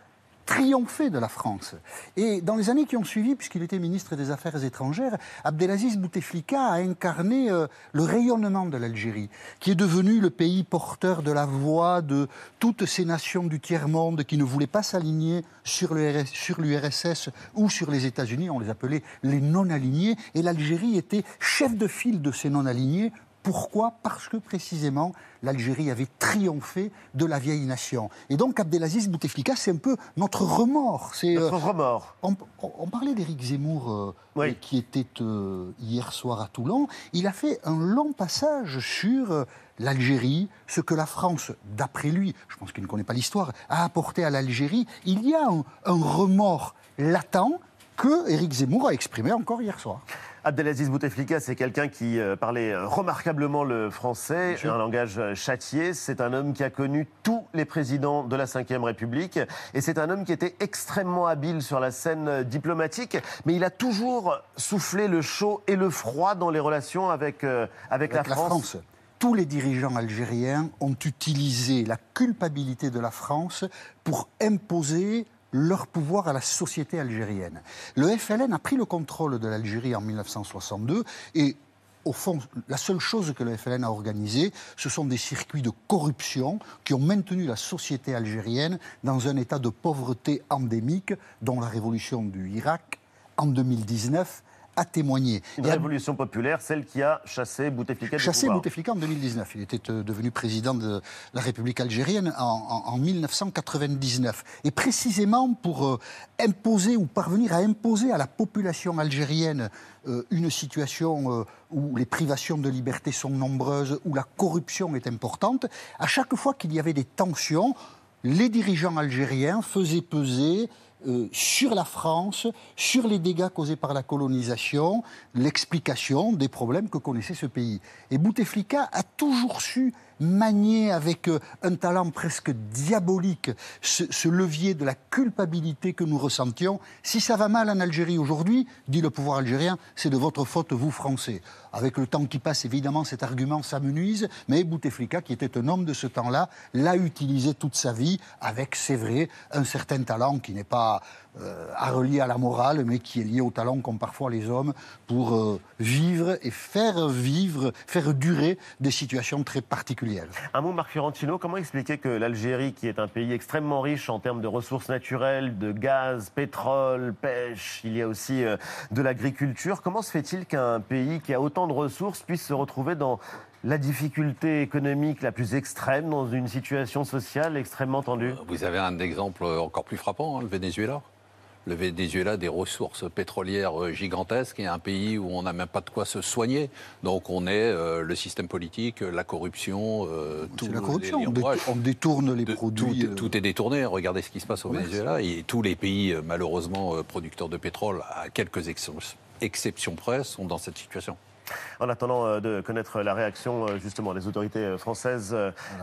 triomphé de la France. Et dans les années qui ont suivi, puisqu'il était ministre des Affaires étrangères, Abdelaziz Bouteflika a incarné euh, le rayonnement de l'Algérie, qui est devenu le pays porteur de la voix de toutes ces nations du tiers-monde qui ne voulaient pas s'aligner sur l'URSS ou sur les États-Unis. On les appelait les non-alignés. Et l'Algérie était chef de file de ces non-alignés Pourquoi Parce que précisément, l'Algérie avait triomphé de la vieille nation. Et donc, Abdelaziz Bouteflika, c'est un peu notre remords. C'est, Notre remords. On, on- on parlait d'Éric Zemmour, euh, Oui. euh, qui était euh, hier soir à Toulon. Il a fait un long passage sur euh, l'Algérie, ce que la France, d'après lui, je pense qu'il ne connaît pas l'histoire, a apporté à l'Algérie. Il y a un, un remords latent que Éric Zemmour a exprimé encore hier soir. Abdelaziz Bouteflika, c'est quelqu'un qui euh, parlait euh, remarquablement le français, un langage euh, châtié. C'est un homme qui a connu tous les présidents de la Ve République. Et c'est un homme qui était extrêmement habile sur la scène diplomatique. Mais il a toujours soufflé le chaud et le froid dans les relations avec, euh, avec, Avec la, France. Tous les dirigeants algériens ont utilisé la culpabilité de la France pour imposer leur pouvoir à la société algérienne. Le FLN a pris le contrôle de l'Algérie en 1962 et au fond, la seule chose que le FLN a organisée, ce sont des circuits de corruption qui ont maintenu la société algérienne dans un état de pauvreté endémique dont la révolution du Irak en 2019 témoigné. Une à- révolution populaire, celle qui a chassé Bouteflika chassé. Bouteflika en 2019. Il était euh, devenu président de la République algérienne en, en- en 1999. Et précisément pour euh, imposer ou parvenir à imposer à la population algérienne euh, une situation euh, où les privations de liberté sont nombreuses, où la corruption est importante, à chaque fois qu'il y avait des tensions, les dirigeants algériens faisaient peser euh, sur la France, sur les dégâts causés par la colonisation, l'explication des problèmes que connaissait ce pays. Et Bouteflika a toujours su manier avec euh, un talent presque diabolique ce, ce levier de la culpabilité que nous ressentions. Si ça va mal en Algérie aujourd'hui, dit le pouvoir algérien, c'est de votre faute, vous Français. Avec le temps qui passe, évidemment, cet argument s'amenuise, mais Bouteflika, qui était un homme de ce temps-là, l'a utilisé toute sa vie avec, c'est vrai, un certain talent qui n'est pas euh, à relier à la morale, mais qui est lié au talent qu'ont parfois les hommes pour euh, vivre et faire vivre, faire durer des situations très particulières. Un mot, Marc Fiorentino, comment expliquer que l'Algérie, qui est un pays extrêmement riche en termes de ressources naturelles, de gaz, pétrole, pêche, il y a aussi euh, de l'agriculture, comment se fait-il qu'un pays qui a autant de ressources puisse se retrouver dans la difficulté économique la plus extrême, dans une situation sociale extrêmement tendue? Vous avez un exemple encore plus frappant, hein, le Venezuela. Le Venezuela a des ressources pétrolières euh, gigantesques et un pays où on n'a même pas de quoi se soigner. Donc on est euh, le système politique, la corruption, euh, tout la corruption. les On, détourne les De- produits. tout, euh, tout est détourné. Regardez ce qui se passe au. Venezuela. Et tous les pays, malheureusement, producteurs de pétrole, à quelques ex- exceptions près, sont dans cette situation. En attendant euh, de connaître la réaction euh, justement des autorités euh, françaises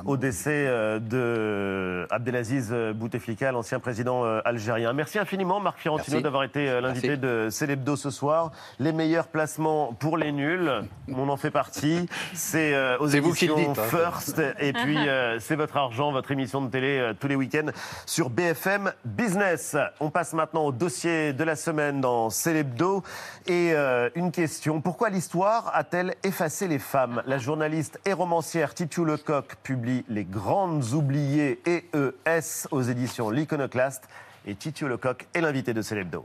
au décès de Abdelaziz Bouteflika, l'ancien président algérien. Merci infiniment Marc Fiorentino d'avoir été l'invité de Célébdo ce soir. Les meilleurs placements pour les nuls, on en fait partie. C'est aux vous éditions dites, hein. First. Et puis c'est votre argent, votre émission de télé tous les week-ends sur BFM Business. On passe maintenant au dossier de la semaine dans Célébdo. Et une question, pourquoi l'histoire a-t-elle effacé les femmes? La journaliste et romancière Titu Lecoq publie Les Grandes Oubliées EES aux éditions L'Iconoclaste. Et Titu Lecoq est l'invité de Célébdo.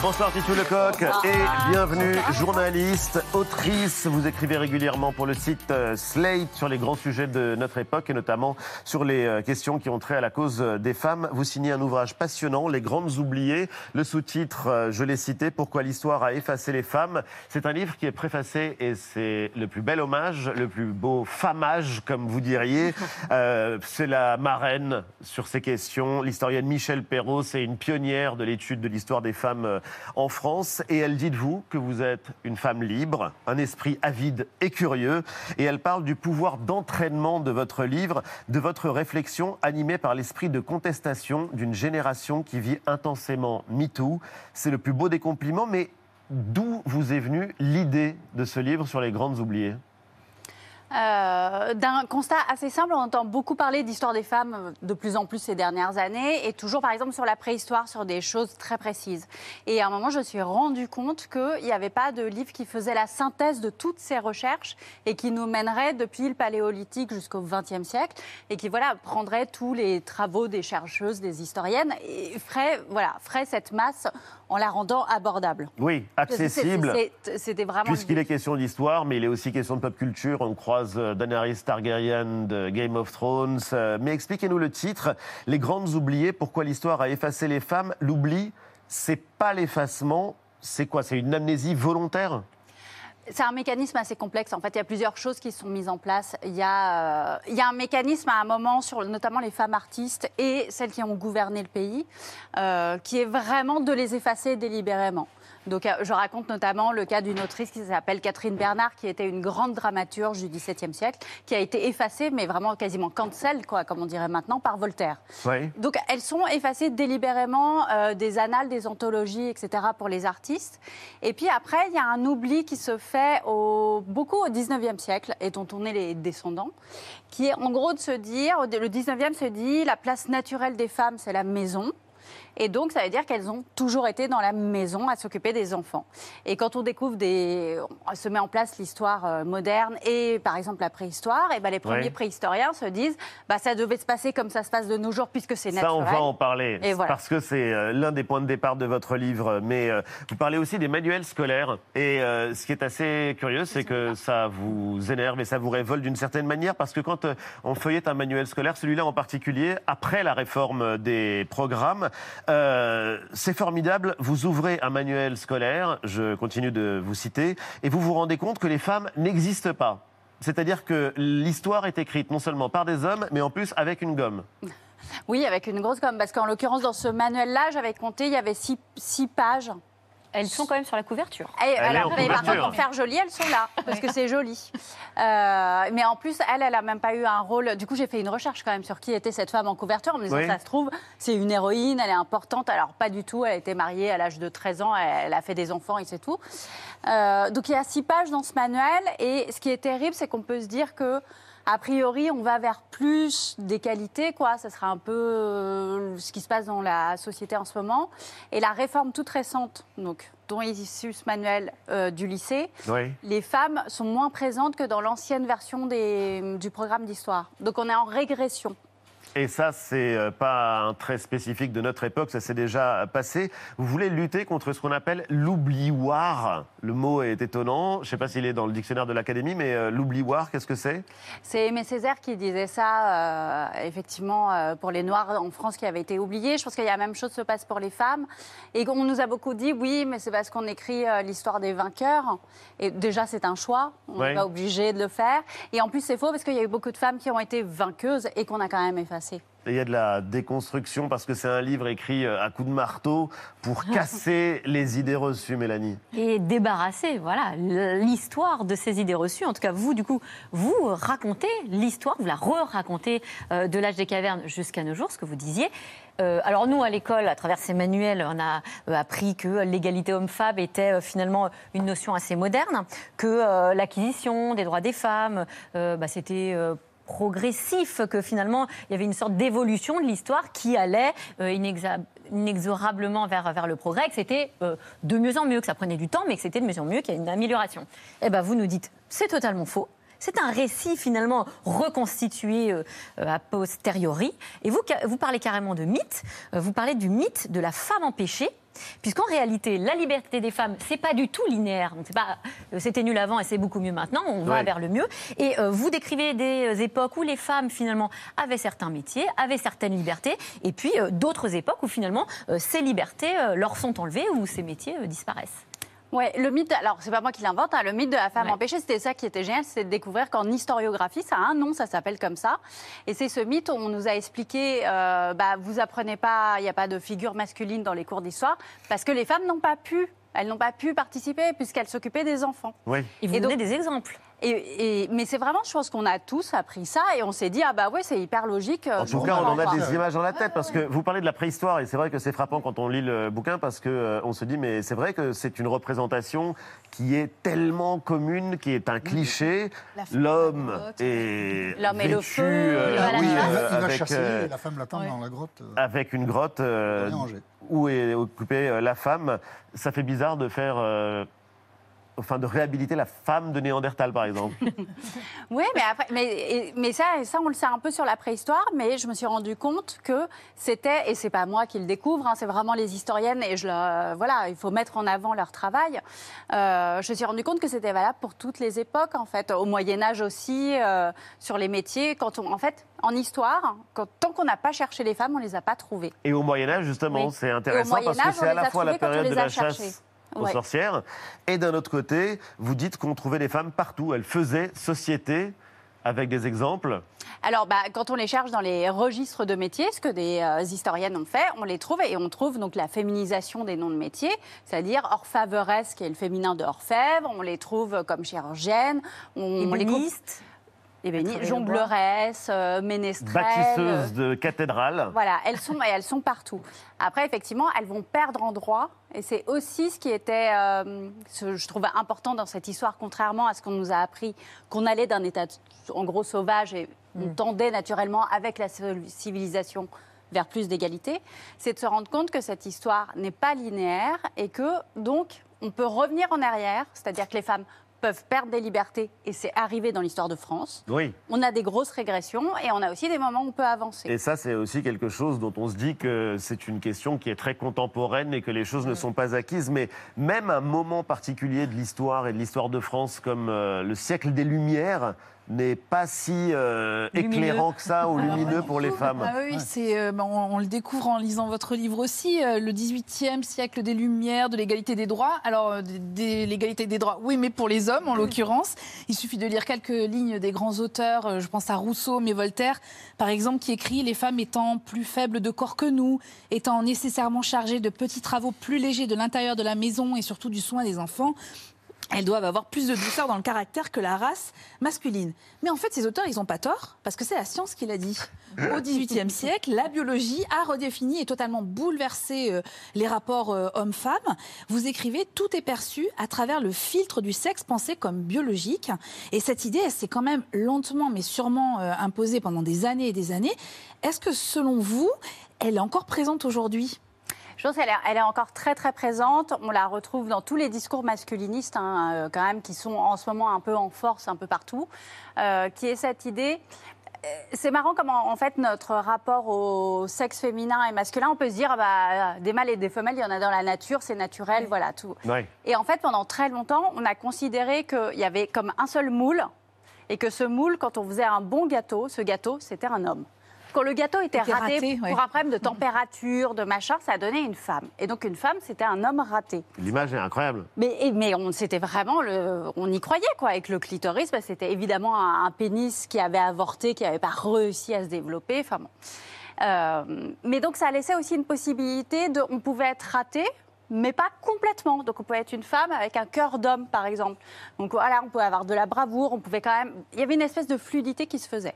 Bonsoir Titu Lecoq et bienvenue journaliste, autrice. Vous écrivez régulièrement pour le site euh, Slate sur les grands sujets de notre époque et notamment sur les euh, questions qui ont trait à la cause euh, des femmes. Vous signez un ouvrage passionnant, Les Grandes Oubliées. Le sous-titre, je l'ai cité, Pourquoi l'histoire a effacé les femmes. C'est un livre qui est préfacé et c'est le plus bel hommage, le plus beau famage, comme vous diriez. Euh, c'est la marraine sur ces questions. L'historienne Michel Perrault, c'est une pionnière de l'étude de l'histoire des femmes en France. Et elle dit de vous que vous êtes une femme libre, un esprit avide et curieux. Et elle parle du pouvoir d'entraînement de votre livre, de votre réflexion animée par l'esprit de contestation d'une génération qui vit intensément MeToo. C'est le plus beau des compliments, mais d'où vous est venue l'idée de ce livre sur les grandes oubliées? Euh, D'un constat assez simple, on entend beaucoup parler d'histoire des femmes euh, de plus en plus ces dernières années, et toujours par exemple sur la préhistoire, sur des choses très précises. Et à un moment, je me suis rendu compte qu'il n'y avait pas de livre qui faisait la synthèse de toutes ces recherches et qui nous mènerait depuis le paléolithique jusqu'au XXe siècle, et qui voilà prendrait tous les travaux des chercheuses, des historiennes, et ferait voilà ferait cette masse en la rendant abordable. Oui, accessible. C'était vraiment. Puisqu'il est question d'histoire, mais il est aussi question de pop culture. On croise euh, Daenerys Targaryen de Game of Thrones. Euh, Mais expliquez-nous le titre. Les grandes oubliées, pourquoi l'histoire a effacé les femmes? L'oubli, c'est pas l'effacement, c'est quoi? C'est une amnésie volontaire? C'est un mécanisme assez complexe. En fait, il y a plusieurs choses qui sont mises en place. Il y a, euh, un mécanisme à un moment sur notamment les femmes artistes et celles qui ont gouverné le pays, euh, qui est vraiment de les effacer délibérément. Donc, euh, je raconte notamment le cas d'une autrice qui s'appelle Catherine Bernard, qui était une grande dramaturge du XVIIe siècle, qui a été effacée, mais vraiment quasiment cancel, quoi, comme on dirait maintenant, par Voltaire. Oui. Donc elles sont effacées délibérément euh, des annales, des anthologies, etc. pour les artistes. Et puis après, il y a un oubli qui se fait au, beaucoup au 19e siècle et dont on est les descendants, qui est en gros de se dire, le 19e se dit, la place naturelle des femmes, c'est la maison. Et donc, ça veut dire qu'elles ont toujours été dans la maison à s'occuper des enfants. Et quand on découvre des. On se met en place l'histoire euh, moderne et, par exemple, la préhistoire, et ben, les premiers Ouais. préhistoriens se disent bah, ça devait se passer comme ça se passe de nos jours puisque c'est Ça, naturel. on va en parler. Et voilà. Parce que c'est euh, l'un des points de départ de votre livre. Mais euh, vous parlez aussi des manuels scolaires. Et euh, ce qui est assez curieux, c'est que ça vous énerve et ça vous révolte d'une certaine manière. Parce que quand on feuillette un manuel scolaire, celui-là en particulier, après la réforme des programmes, euh, c'est formidable. Vous ouvrez un manuel scolaire, je continue de vous citer, et vous vous rendez compte que les femmes n'existent pas. C'est-à-dire que l'histoire est écrite non seulement par des hommes, mais en plus avec une gomme. Oui, avec une grosse gomme. Parce qu'en l'occurrence, dans ce manuel-là, j'avais compté, il y avait six, six pages. Elles sont quand même sur la couverture. Et Elle est alors, en mais par couverture. contre, pour faire joli, elles sont là, parce que c'est joli. Euh, mais en plus, elle, elle a même pas eu un rôle. Du coup, j'ai fait une recherche quand même sur qui était cette femme en couverture, en me disant, Oui. ça se trouve, c'est une héroïne, elle est importante. Alors, pas du tout, elle a été mariée à l'âge de 13 ans, elle, elle a fait des enfants et c'est tout. Euh, donc, il y a six pages dans ce manuel, et ce qui est terrible, c'est qu'on peut se dire que. A priori, on va vers plus des qualités, quoi. Ça sera un peu euh, ce qui se passe dans la société en ce moment. Et la réforme toute récente, donc, dont est issu ce manuel euh, du lycée, Oui. les femmes sont moins présentes que dans l'ancienne version des- du programme d'histoire. Donc on est en régression. Et ça, c'est euh, pas un trait spécifique de notre époque, ça s'est déjà passé. Vous voulez lutter contre ce qu'on appelle l'oublioir. Le mot est étonnant. Je ne sais pas s'il est dans le dictionnaire de l'Académie, mais euh, l'oublioir, qu'est-ce que c'est? C'est Aimé Césaire qui disait ça, euh, effectivement, euh, pour les Noirs en France qui avaient été oubliés. Je pense que la même chose se passe pour les femmes. Et on nous a beaucoup dit, oui, mais c'est parce qu'on écrit euh, l'histoire des vainqueurs. Et déjà, c'est un choix. On n'est pas obligé de le faire. Et en plus, c'est faux parce qu'il y a eu beaucoup de femmes qui ont été vainqueuses et qu'on a quand même effacées. Il y a de la déconstruction parce que c'est un livre écrit euh, à coups de marteau pour casser les idées reçues, Mélanie. et débarrasser voilà, l'histoire de ces idées reçues. En tout cas, vous, du coup, vous racontez l'histoire, vous la re-racontez euh, de l'âge des cavernes jusqu'à nos jours, ce que vous disiez. Euh, alors nous, à l'école, à travers ces manuels, on a euh, appris que l'égalité homme-femme était finalement une notion assez moderne, que l'acquisition des droits des femmes, bah, c'était... progressif, que finalement il y avait une sorte d'évolution de l'histoire qui allait euh, inexorablement vers, vers le progrès, que c'était euh, de mieux en mieux, que ça prenait du temps, mais que c'était de mieux en mieux, qu'il y a une amélioration. Eh ben vous nous dites, c'est totalement faux. C'est un récit finalement reconstitué euh, a posteriori. Et vous, vous parlez carrément de mythe. Vous parlez du mythe de la femme empêchée. Puisqu'en réalité, la liberté des femmes, c'est pas du tout linéaire. Donc, c'est pas, euh, c'était nul avant et c'est beaucoup mieux maintenant. On va Ouais. vers le mieux. Et euh, vous décrivez des euh, époques où les femmes finalement avaient certains métiers, avaient certaines libertés, et puis euh, d'autres époques où finalement euh, ces libertés leur sont enlevées ou ces métiers disparaissent. Ouais, le mythe, alors c'est pas moi qui l'invente, hein, le mythe de la femme empêchée, c'était ça qui était génial, c'était de découvrir qu'en historiographie, ça a un nom, ça s'appelle comme ça. Et c'est ce mythe où on nous a expliqué, euh, bah, vous apprenez pas, il n'y a pas de figure masculine dans les cours d'histoire, parce que les femmes n'ont pas pu. Elles n'ont pas pu participer puisqu'elles s'occupaient des enfants. Oui. Et vous Et donnez donc- des exemples. Et, et- mais c'est vraiment, je pense qu'on a tous appris ça et on s'est dit, ah bah ouais, c'est hyper logique. euh, En tout cas, on comprends, en a des images dans la tête parce que vous parlez de la préhistoire et c'est vrai que c'est frappant quand on lit le bouquin parce que euh, on se dit mais c'est vrai que c'est une représentation qui est tellement commune, qui est un cliché. L'homme est L'homme et le vêtu, feu, euh, oui, euh, il va avec, chasser euh, la femme l'attend dans la grotte. euh, avec une grotte euh, où est occupée euh, la femme. Ça fait bizarre de faire. Enfin, de réhabiliter la femme de Néandertal, par exemple. Oui, mais, après, mais, ça, ça, on le sait un peu sur la préhistoire, mais je me suis rendu compte que c'était, et c'est pas moi qui le découvre, hein, c'est vraiment les historiennes, et je le- voilà, il faut mettre en avant leur travail. Euh, je me suis rendu compte que c'était valable pour toutes les époques, en fait, au Moyen-Âge aussi, euh, sur les métiers. Quand on, en fait, en histoire, quand, tant qu'on n'a pas cherché les femmes, on les a pas trouvées. Et au Moyen-Âge, justement, Oui. c'est intéressant parce que c'est à la fois la période de la chasse. Aux Ouais. sorcières, et d'un autre côté, vous dites qu'on trouvait les femmes partout. Elles faisaient société, avec des exemples. Alors, bah, quand on les cherche dans les registres de métiers, ce que des euh, historiennes ont fait, on les trouve et on trouve donc la féminisation des noms de métiers, c'est-à-dire orfèvresse, qui est le féminin de orfèvre, on les trouve comme chirurgienne, on, on les coupe- Ébéniste. jongleresse, euh, ménestrelle. Bâtisseuses de cathédrales. Voilà, elles sont, et elles sont partout. Après, effectivement, elles vont perdre en droit. Et c'est aussi ce qui était, euh, ce, je trouvais important dans cette histoire, contrairement à ce qu'on nous a appris, qu'on allait d'un état, en gros, sauvage et on tendait naturellement avec la civilisation vers plus d'égalité, c'est de se rendre compte que cette histoire n'est pas linéaire et que donc on peut revenir en arrière, c'est-à-dire que les femmes peuvent perdre des libertés et c'est arrivé dans l'histoire de France. Oui. On a des grosses régressions et on a aussi des moments où on peut avancer. Et ça, c'est aussi quelque chose dont on se dit que c'est une question qui est très contemporaine et que les choses ne sont pas acquises. Mais même un moment particulier de l'histoire et de l'histoire de France comme euh, le siècle des Lumières n'est pas si euh, éclairant que ça ou lumineux pour les femmes. Ah oui, c'est, euh, bah, on, on le découvre en lisant votre livre aussi, euh, le 18e siècle des Lumières, de l'égalité des droits. Alors, des- l'égalité des droits, oui, mais pour les hommes en l'occurrence. Il suffit de lire quelques lignes des grands auteurs, je pense à Rousseau, mais Voltaire, par exemple, qui écrit Les femmes étant plus faibles de corps que nous, étant nécessairement chargées de petits travaux plus légers de l'intérieur de la maison et surtout du soin des enfants, elles doivent avoir plus de douceur dans le caractère que la race masculine. Mais en fait, ces auteurs, ils n'ont pas tort, parce que c'est la science qui l'a dit. Au XVIIIe siècle, la biologie a redéfini et totalement bouleversé euh, les rapports euh, hommes-femmes. Vous écrivez Tout est perçu à travers le filtre du sexe pensé comme biologique. Et cette idée, elle s'est quand même lentement, mais sûrement euh, imposée pendant des années et des années. Est-ce que, selon vous, elle est encore présente aujourd'hui? Je pense qu'elle est, elle est encore très très présente. On la retrouve dans tous les discours masculinistes, hein, euh, quand même, qui sont en ce moment un peu en force un peu partout, euh, qui est cette idée. euh, C'est marrant comment, en fait, notre rapport au sexe féminin et masculin, on peut se dire, ah bah, des mâles et des femelles, il y en a dans la nature, c'est naturel, voilà, tout. Et en fait, pendant très longtemps, on a considéré qu'il y avait comme un seul moule, et que ce moule, quand on faisait un bon gâteau, ce gâteau, c'était un homme. Quand le gâteau était Était raté, raté, ouais. pour un problème de température, de machin, ça donnait une femme. Et donc une femme, c'était un homme raté. L'image est incroyable. Mais, et- mais on, c'était vraiment, le, on y croyait quoi. Avec le clitoris, bah, c'était évidemment un, un pénis qui avait avorté, qui n'avait pas réussi à se développer. Enfin bon. Euh, mais donc ça laissait aussi une possibilité de, on pouvait être raté. Mais pas complètement. Donc, on pouvait être une femme avec un cœur d'homme, par exemple. Donc, voilà, on pouvait avoir de la bravoure. On pouvait quand même. Il y avait une espèce de fluidité qui se faisait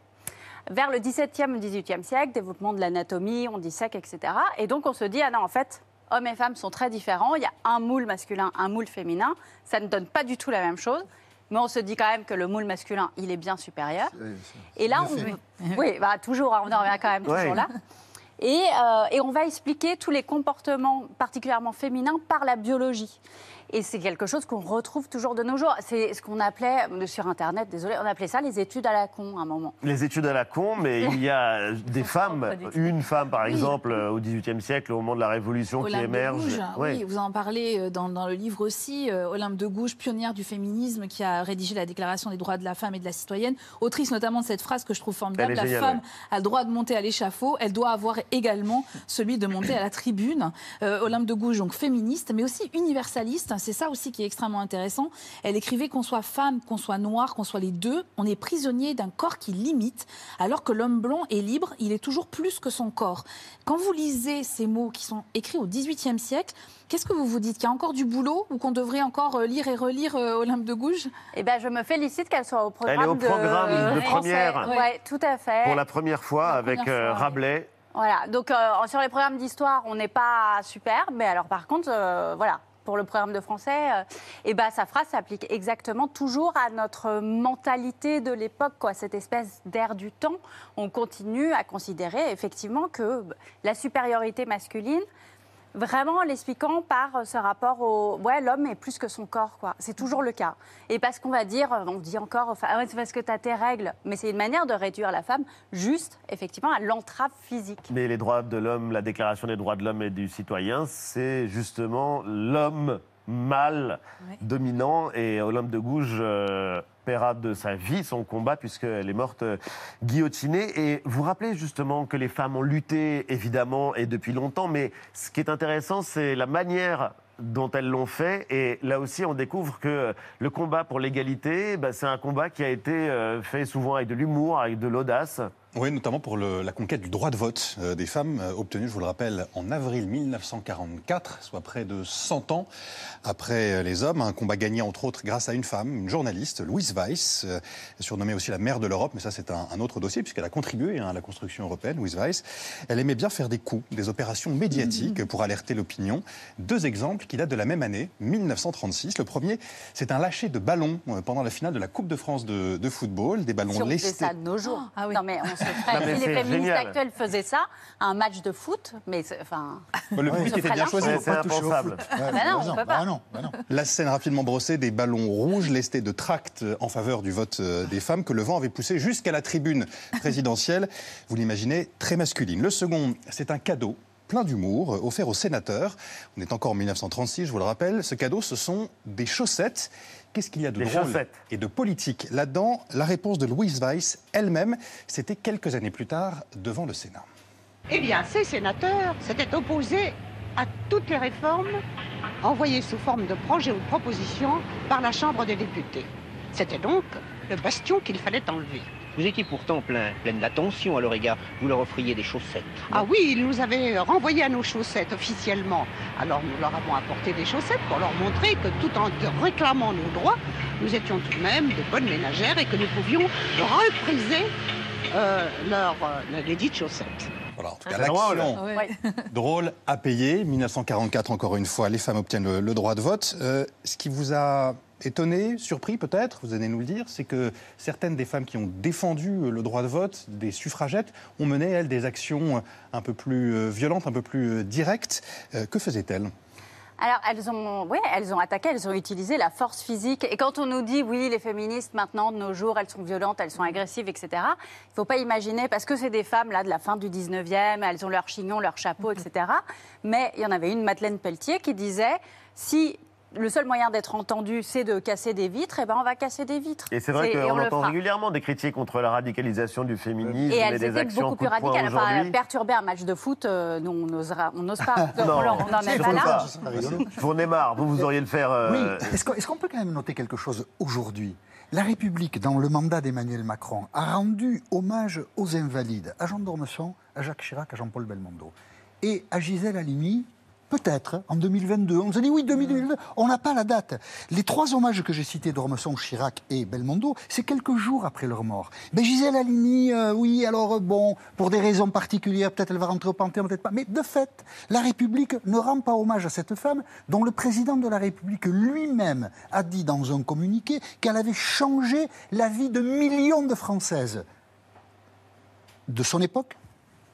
vers le 17e, 18e siècle, développement de l'anatomie, on dissèque, etc. Et donc on se dit, ah non, en fait, hommes et femmes sont très différents. Il y a un moule masculin, un moule féminin. Ça ne donne pas du tout la même chose. Mais on se dit quand même que le moule masculin, il est bien supérieur. Et là, on, oui, bah, toujours, hein, on en revient quand même Ouais. toujours là. Et, euh, et on va expliquer tous les comportements particulièrement féminins par la biologie. Et c'est quelque chose qu'on retrouve toujours de nos jours. C'est ce qu'on appelait, euh, sur Internet, désolé, on appelait ça les études à la con à un moment. Les études à la con, mais il y a des femmes, une femme par exemple au XVIIIe siècle, au moment de la Révolution, qui Olympe de émerge. Gouges, Ouais. oui, vous en parlez euh, dans, dans le livre aussi. euh, Olympe de Gouges, pionnière du féminisme, qui a rédigé la Déclaration des droits de la femme et de la citoyenne, autrice notamment de cette phrase que je trouve formidable la femme a le droit de monter à l'échafaud, elle doit avoir également celui de monter à la tribune. Euh, Olympe de Gouges, donc féministe, mais aussi universaliste. C'est ça aussi qui est extrêmement intéressant. Elle écrivait qu'on soit femme, qu'on soit noir, qu'on soit les deux, on est prisonnier d'un corps qui limite, alors que l'homme blanc est libre, il est toujours plus que son corps. Quand vous lisez ces mots qui sont écrits au XVIIIe siècle, qu'est-ce que vous vous dites? Qu'il y a encore du boulot ou qu'on devrait encore euh, lire et relire euh, Olympe de Gouges? Eh ben, je me félicite qu'elle soit au programme Elle est au programme de première. Ouais, tout à fait. Pour la première fois avec première euh, fois, oui. Rabelais. Voilà, donc euh, sur les programmes d'histoire, on n'est pas super, mais alors par contre, euh, voilà, pour le programme de français, euh, eh ben, sa phrase s'applique exactement toujours à notre mentalité de l'époque, quoi, cette espèce d'air du temps. On continue à considérer effectivement que la supériorité masculine, Vraiment en l'expliquant par euh, ce rapport au. Ouais, l'homme est plus que son corps, quoi. C'est toujours le cas. Et parce qu'on va dire, on dit encore, enfin, ah ouais, c'est parce que tu as tes règles. Mais c'est une manière de réduire la femme juste, effectivement, à l'entrave physique. Mais les droits de l'homme, la déclaration des droits de l'homme et du citoyen, c'est justement l'homme mâle dominant. Et Olympe de Gouges euh, paiera de sa vie son combat puisqu'elle est morte euh, guillotinée. Et vous rappelez justement que les femmes ont lutté, évidemment, et depuis longtemps. Mais ce qui est intéressant, c'est la manière dont elles l'ont fait. Et là aussi, on découvre que le combat pour l'égalité, bah, c'est un combat qui a été euh, fait souvent avec de l'humour, avec de l'audace. Oui, notamment pour le- la conquête du droit de vote euh, des femmes, euh, obtenu, je vous le rappelle, en avril 1944, soit près de 100 ans après euh, les hommes. Un combat gagné, entre autres, grâce à une femme, une journaliste, Louise Weiss, euh, surnommée aussi la mère de l'Europe, mais ça c'est un, un autre dossier, puisqu'elle a contribué hein, à la construction européenne, Louise Weiss. Elle aimait bien faire des coups, des opérations médiatiques pour alerter l'opinion. Deux exemples qui datent de la même année, 1936. Le premier, c'est un lâcher de ballons euh, pendant la finale de la Coupe de France de, de football, des ballons Si on lestés. ça de nos jours. Ah Non, mais on Non, mais si les féministes génial. actuelles faisaient ça, un match de foot, mais enfin. Le se était bien choisi. C'est impensable. Non, on peut pas. La scène rapidement brossée des ballons rouges lestés de tracts en faveur du vote euh, des femmes que le vent avait poussé jusqu'à la tribune présidentielle. Vous l'imaginez, très masculine. Le second, c'est un cadeau plein d'humour, euh, offert aux sénateurs. On est encore en 1936, je vous le rappelle. Ce cadeau, ce sont des chaussettes. Qu'est-ce qu'il y a de drôle chaussettes. et de politique là-dedans La réponse de Louise Weiss elle-même, c'était quelques années plus tard devant le Sénat. Eh bien, ces sénateurs s'étaient opposés à toutes les réformes envoyées sous forme de projets ou de propositions par la Chambre des députés. C'était donc le bastion qu'il fallait enlever. Vous étiez pourtant plein, pleine d'attention à leur égard. Vous leur offriez des chaussettes. Ah oui, ils nous avaient renvoyé à nos chaussettes officiellement. Alors nous leur avons apporté des chaussettes pour leur montrer que tout en réclamant nos droits, nous étions tout de même de bonnes ménagères et que nous pouvions repriser euh, leur, euh, les dites chaussettes. Voilà, en tout C'est cas, drôle. drôle à payer. 1944, encore une fois, les femmes obtiennent le, le droit de vote. Euh, ce qui vous a étonné, surpris peut-être, vous allez nous le dire, c'est que certaines des femmes qui ont défendu euh, le droit de vote, des suffragettes, ont mené, elles, des actions euh, un peu plus euh, violentes, un peu plus directes. Que faisaient-elles? Alors, elles ont, ouais, elles ont attaqué, elles ont utilisé la force physique. Et quand on nous dit, oui, les féministes, maintenant, de nos jours, elles sont violentes, elles sont agressives, etc., il ne faut pas imaginer, parce que c'est des femmes, là, de la fin du 19e, elles ont leur chignon, leur chapeau, etc. Mais il y en avait une, Madeleine Pelletier, qui disait, si le seul moyen d'être entendu, c'est de casser des vitres, et ben on va casser des vitres. Et c'est vrai qu'on entend régulièrement des critiques contre la radicalisation du féminisme Et et, des actions beaucoup plus radicales. Enfin, perturber un match de foot, euh, nous, on n'osera- on n'ose pas. Non, on n'en est je pas là. pas. Pour Neymar, vous, vous auriez le faire. euh, Oui, est-ce qu'on est-ce qu'on peut quand même noter quelque chose aujourd'hui? La République, dans le mandat d'Emmanuel Macron, a rendu hommage aux invalides, à Jean d'Ormesson, à Jacques Chirac, à Jean-Paul Belmondo. Et à Gisèle Halimi, peut-être, en 2022. On se dit oui, 2022, on n'a pas la date. Les trois hommages que j'ai cités d'Ormesson, Chirac et Belmondo, c'est quelques jours après leur mort. Mais Gisèle Halimi, euh, oui, alors euh, bon, pour des raisons particulières, peut-être elle va rentrer au Panthéon, peut-être pas. Mais de fait, la République ne rend pas hommage à cette femme dont le président de la République lui-même a dit dans un communiqué qu'elle avait changé la vie de millions de Françaises de son époque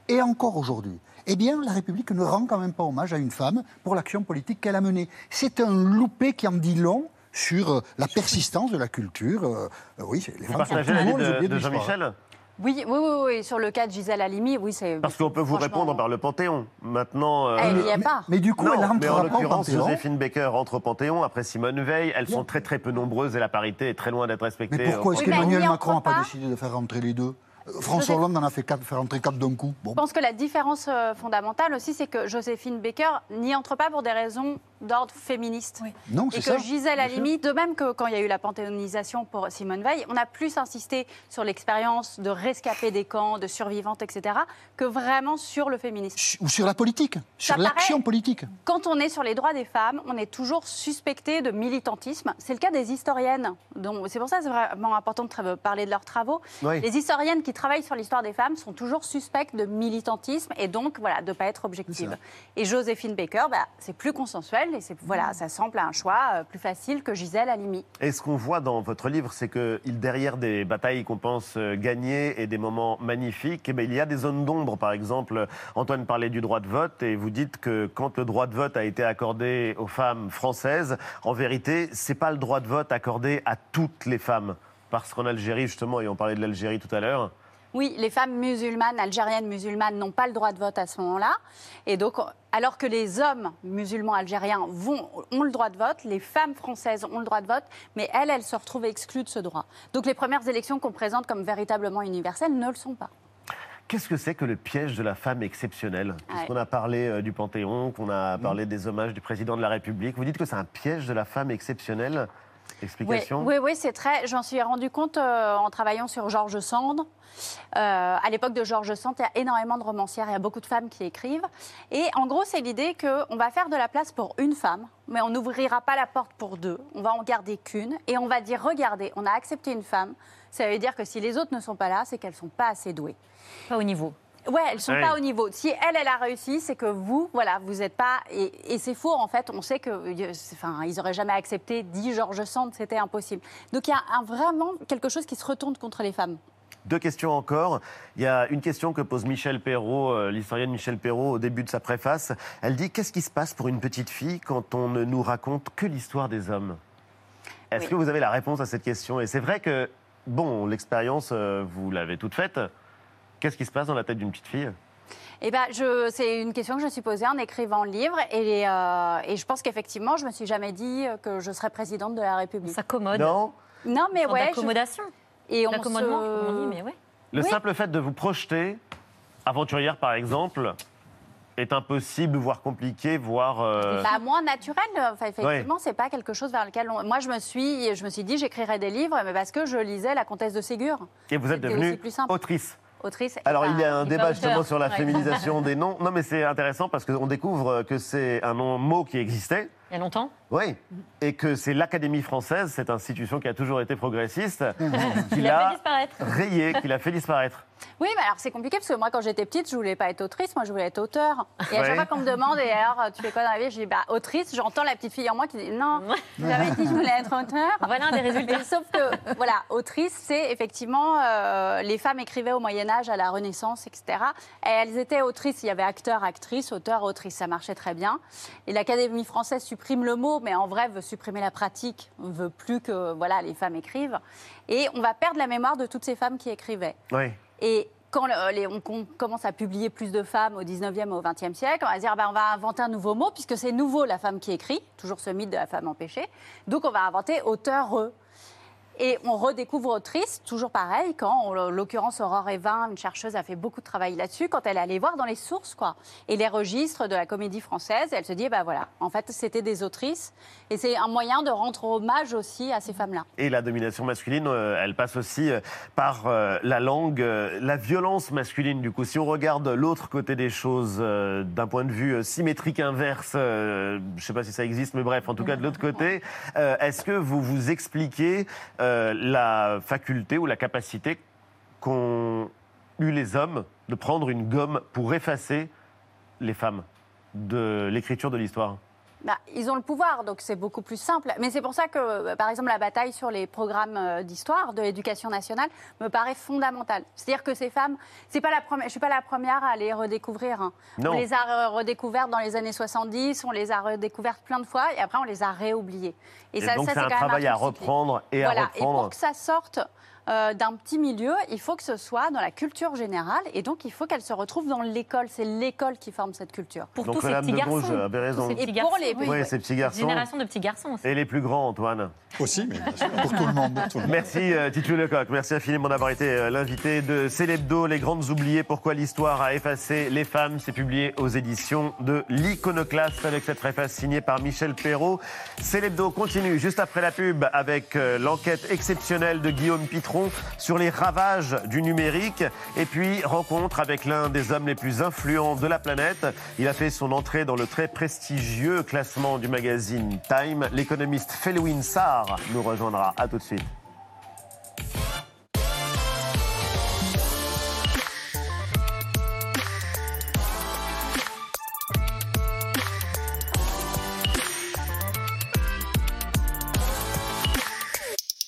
et encore aujourd'hui. Eh bien, la République ne rend quand même pas hommage à une femme pour l'action politique qu'elle a menée. C'est un loupé qui en dit long sur euh, la persistance de la culture. Euh, euh, oui, c'est- les Vous femmes sont toujours les de. Jean-Michel Oui, oui, oui, oui, sur le cas de Gisèle Halimi, oui, c'est. Parce qu'on peut vous répondre par le Panthéon. Maintenant. euh, Elle n'y est pas. Mais du coup, non, elle mais en l'occurrence. Joséphine Baker entre au Panthéon après Simone Veil. Elles sont très très peu nombreuses et la parité est très loin d'être respectée. Mais pourquoi est-ce qu'Emmanuel. Macron n'a pas décidé de faire rentrer les deux? François Hollande en a fait quatre, faire entrer quatre d'un coup. Bon. Je pense que la différence euh, fondamentale aussi, c'est que Joséphine Baker n'y entre pas pour des raisons d'ordre féministe. Non, Et que ça, Gisèle. Halimi, de même que quand il y a eu la panthéonisation pour Simone Veil, on a plus insisté sur l'expérience de rescapés des camps, de survivantes, etc., que vraiment sur le féminisme. Ou sur la politique, sur l'action politique. Quand on est sur les droits des femmes, on est toujours suspecté de militantisme. C'est le cas des historiennes. Donc, C'est pour ça que c'est vraiment important de parler de leurs travaux. Oui. Les historiennes qui travaillent sur l'histoire des femmes sont toujours suspectes de militantisme et donc voilà, de ne pas être objectives. Et Joséphine Baker, bah, c'est plus consensuel et voilà, ça semble un choix euh, plus facile que Gisèle Halimi. Et ce qu'on voit dans votre livre, c'est que derrière des batailles qu'on pense euh, gagner et des moments magnifiques, eh ben, il y a des zones d'ombre. Par exemple, Antoine parlait du droit de vote et vous dites que quand le droit de vote a été accordé aux femmes françaises, en vérité, c'est pas le droit de vote accordé à toutes les femmes. Parce qu'en Algérie, justement, et on parlait de l'Algérie tout à l'heure, Oui, les femmes musulmanes, algériennes musulmanes, n'ont pas le droit de vote à ce moment-là. Et donc, alors que les hommes musulmans algériens vont, ont le droit de vote, les femmes françaises ont le droit de vote, mais elles, elles se retrouvent exclues de ce droit. Donc, les premières élections qu'on présente comme véritablement universelles ne le sont pas. Qu'est-ce que c'est que le piège de la femme exceptionnelle? Puisqu'on a parlé euh, du Panthéon, qu'on a parlé des hommages du président de la République, vous dites que c'est un piège de la femme exceptionnelle? Explication Oui, oui, oui, c'est très. J'en suis rendu compte euh, en travaillant sur Georges Sand. Euh, à l'époque de Georges Sand, il y a énormément de romancières, il y a beaucoup de femmes qui écrivent. Et en gros, c'est l'idée qu'on va faire de la place pour une femme, mais on n'ouvrira pas la porte pour deux. On va en garder qu'une et on va dire regardez, on a accepté une femme. Ça veut dire que si les autres ne sont pas là, c'est qu'elles ne sont pas assez douées. Pas au niveau. Ouais, elles sont Ouais. pas au niveau. Si elle, elle a réussi, c'est que vous, voilà, vous n'êtes pas. Et, et c'est faux, en fait. On sait que, c'est- enfin, ils auraient jamais accepté, dit Georges Sand, c'était impossible. Donc il y a un- vraiment quelque chose qui se retourne contre les femmes. Deux questions encore. Il y a une question que pose Michel Perrault, euh, l'historienne Michel Perrault, au début de sa préface. Elle dit Qu'est-ce qui se passe pour une petite fille quand on ne nous raconte que l'histoire des hommes? Est-ce Oui. que vous avez la réponse à cette question? Et c'est vrai que, bon, l'expérience, euh, vous l'avez toute faite. Qu'est-ce qui se passe dans la tête d'une petite fille? Eh ben, je, c'est une question que je me suis posée en écrivant le livre, et, euh, et je pense qu'effectivement, je me suis jamais dit que je serais présidente de la République. Ça commode. Non Non, mais Sorte ouais. je- d'accommodation. Et on se- comme on dit, mais ouais. Le Oui. simple fait de vous projeter, aventurière par exemple, est impossible, voire compliqué, voire. euh, Bah, moins naturel. Enfin, effectivement, c'est pas quelque chose vers lequel on... moi je me suis, je me suis dit j'écrirais des livres, mais parce que je lisais La Comtesse de Ségur. Et vous êtes devenue aussi plus simple. autrice. Autrice. Alors, il y a un débat justement sur la féminisation des noms. Non, mais c'est intéressant parce qu'on découvre que c'est un nom, mot qui existait. Il y a longtemps? Oui. Et que c'est l'Académie française, cette institution qui a toujours été progressiste, qui l'a rayé, qui l'a fait disparaître. Oui, mais alors c'est compliqué parce que moi, quand j'étais petite, je voulais pas être autrice, moi je voulais être auteur. Et à chaque fois qu'on me demande, et alors tu fais quoi dans la vie Je dis, bah autrice, j'entends la petite fille en moi qui dit, non, j'avais dit que je voulais être auteur. Voilà un des résultats. Mais sauf que, voilà, autrice, c'est effectivement, euh, les femmes écrivaient au Moyen-Âge, à la Renaissance, etc. Et elles étaient autrices, il y avait acteur, actrice, auteur, autrice, ça marchait très bien. Et l'Académie française supprime le mot, mais en vrai veut supprimer la pratique, veut plus que voilà, les femmes écrivent. Et on va perdre la mémoire de toutes ces femmes qui écrivaient. Oui. Et quand on, commence à publier plus de femmes au 19e et au 20e siècle, on va dire bah, on va inventer un nouveau mot, puisque c'est nouveau la femme qui écrit, toujours ce mythe de la femme empêchée. Donc on va inventer auteur et on redécouvre autrice, toujours pareil, quand, en l'occurrence, Aurore Evin, une chercheuse, a fait beaucoup de travail là-dessus, quand elle allait voir dans les sources, quoi, et les registres de la comédie française, elle se dit, bah voilà, en fait, c'était des autrices, et c'est un moyen de rendre hommage aussi à ces femmes-là. Et la domination masculine, euh, elle passe aussi euh, par euh, la langue, la violence masculine. Du coup, si on regarde l'autre côté des choses, d'un point de vue symétrique inverse, je ne sais pas si ça existe, mais bref, en tout cas de l'autre côté, est-ce que vous vous expliquez euh, la faculté ou la capacité qu'ont eu les hommes de prendre une gomme pour effacer les femmes de l'écriture de l'histoire Bah, ils ont le pouvoir, donc c'est beaucoup plus simple. Mais c'est pour ça que, par exemple, la bataille sur les programmes euh, d'histoire de l'éducation nationale me paraît fondamentale. C'est-à-dire que ces femmes, c'est pas la première, je suis pas la première à les redécouvrir. hein. On les a redécouvertes dans les années 70, on les a redécouvertes plein de fois, et après on les a réoubliées. Et donc, c'est un quand même travail à reprendre et à voilà. reprendre. Et pour que ça sorte. Euh, d'un petit milieu, il faut que ce soit dans la culture générale et donc il faut qu'elle se retrouve dans l'école. C'est l'école qui forme cette culture. Pour Donc, tous ces petits de garçons. Gouges avait raison. Ces petits Et pour garçons. les- Oui, ces petits garçons. Génération de petits garçons aussi. Et les plus grands, Antoine. Aussi, mais. Pour tout le monde. Merci euh, Titu Lecoq, merci infiniment d'avoir été euh, l'invité de Célébdo, Les Grandes Oubliées, pourquoi l'histoire a effacé les femmes. C'est publié aux éditions de l'Iconoclaste avec cette préface signée par Michel Perrault. Célébdo continue juste après la pub avec euh, l'enquête exceptionnelle de Guillaume Pitron sur les ravages du numérique et puis rencontre avec l'un des hommes les plus influents de la planète. Il a fait son entrée dans le très prestigieux classement du magazine Time. L'économiste Felwin Sarr nous rejoindra. À tout de suite.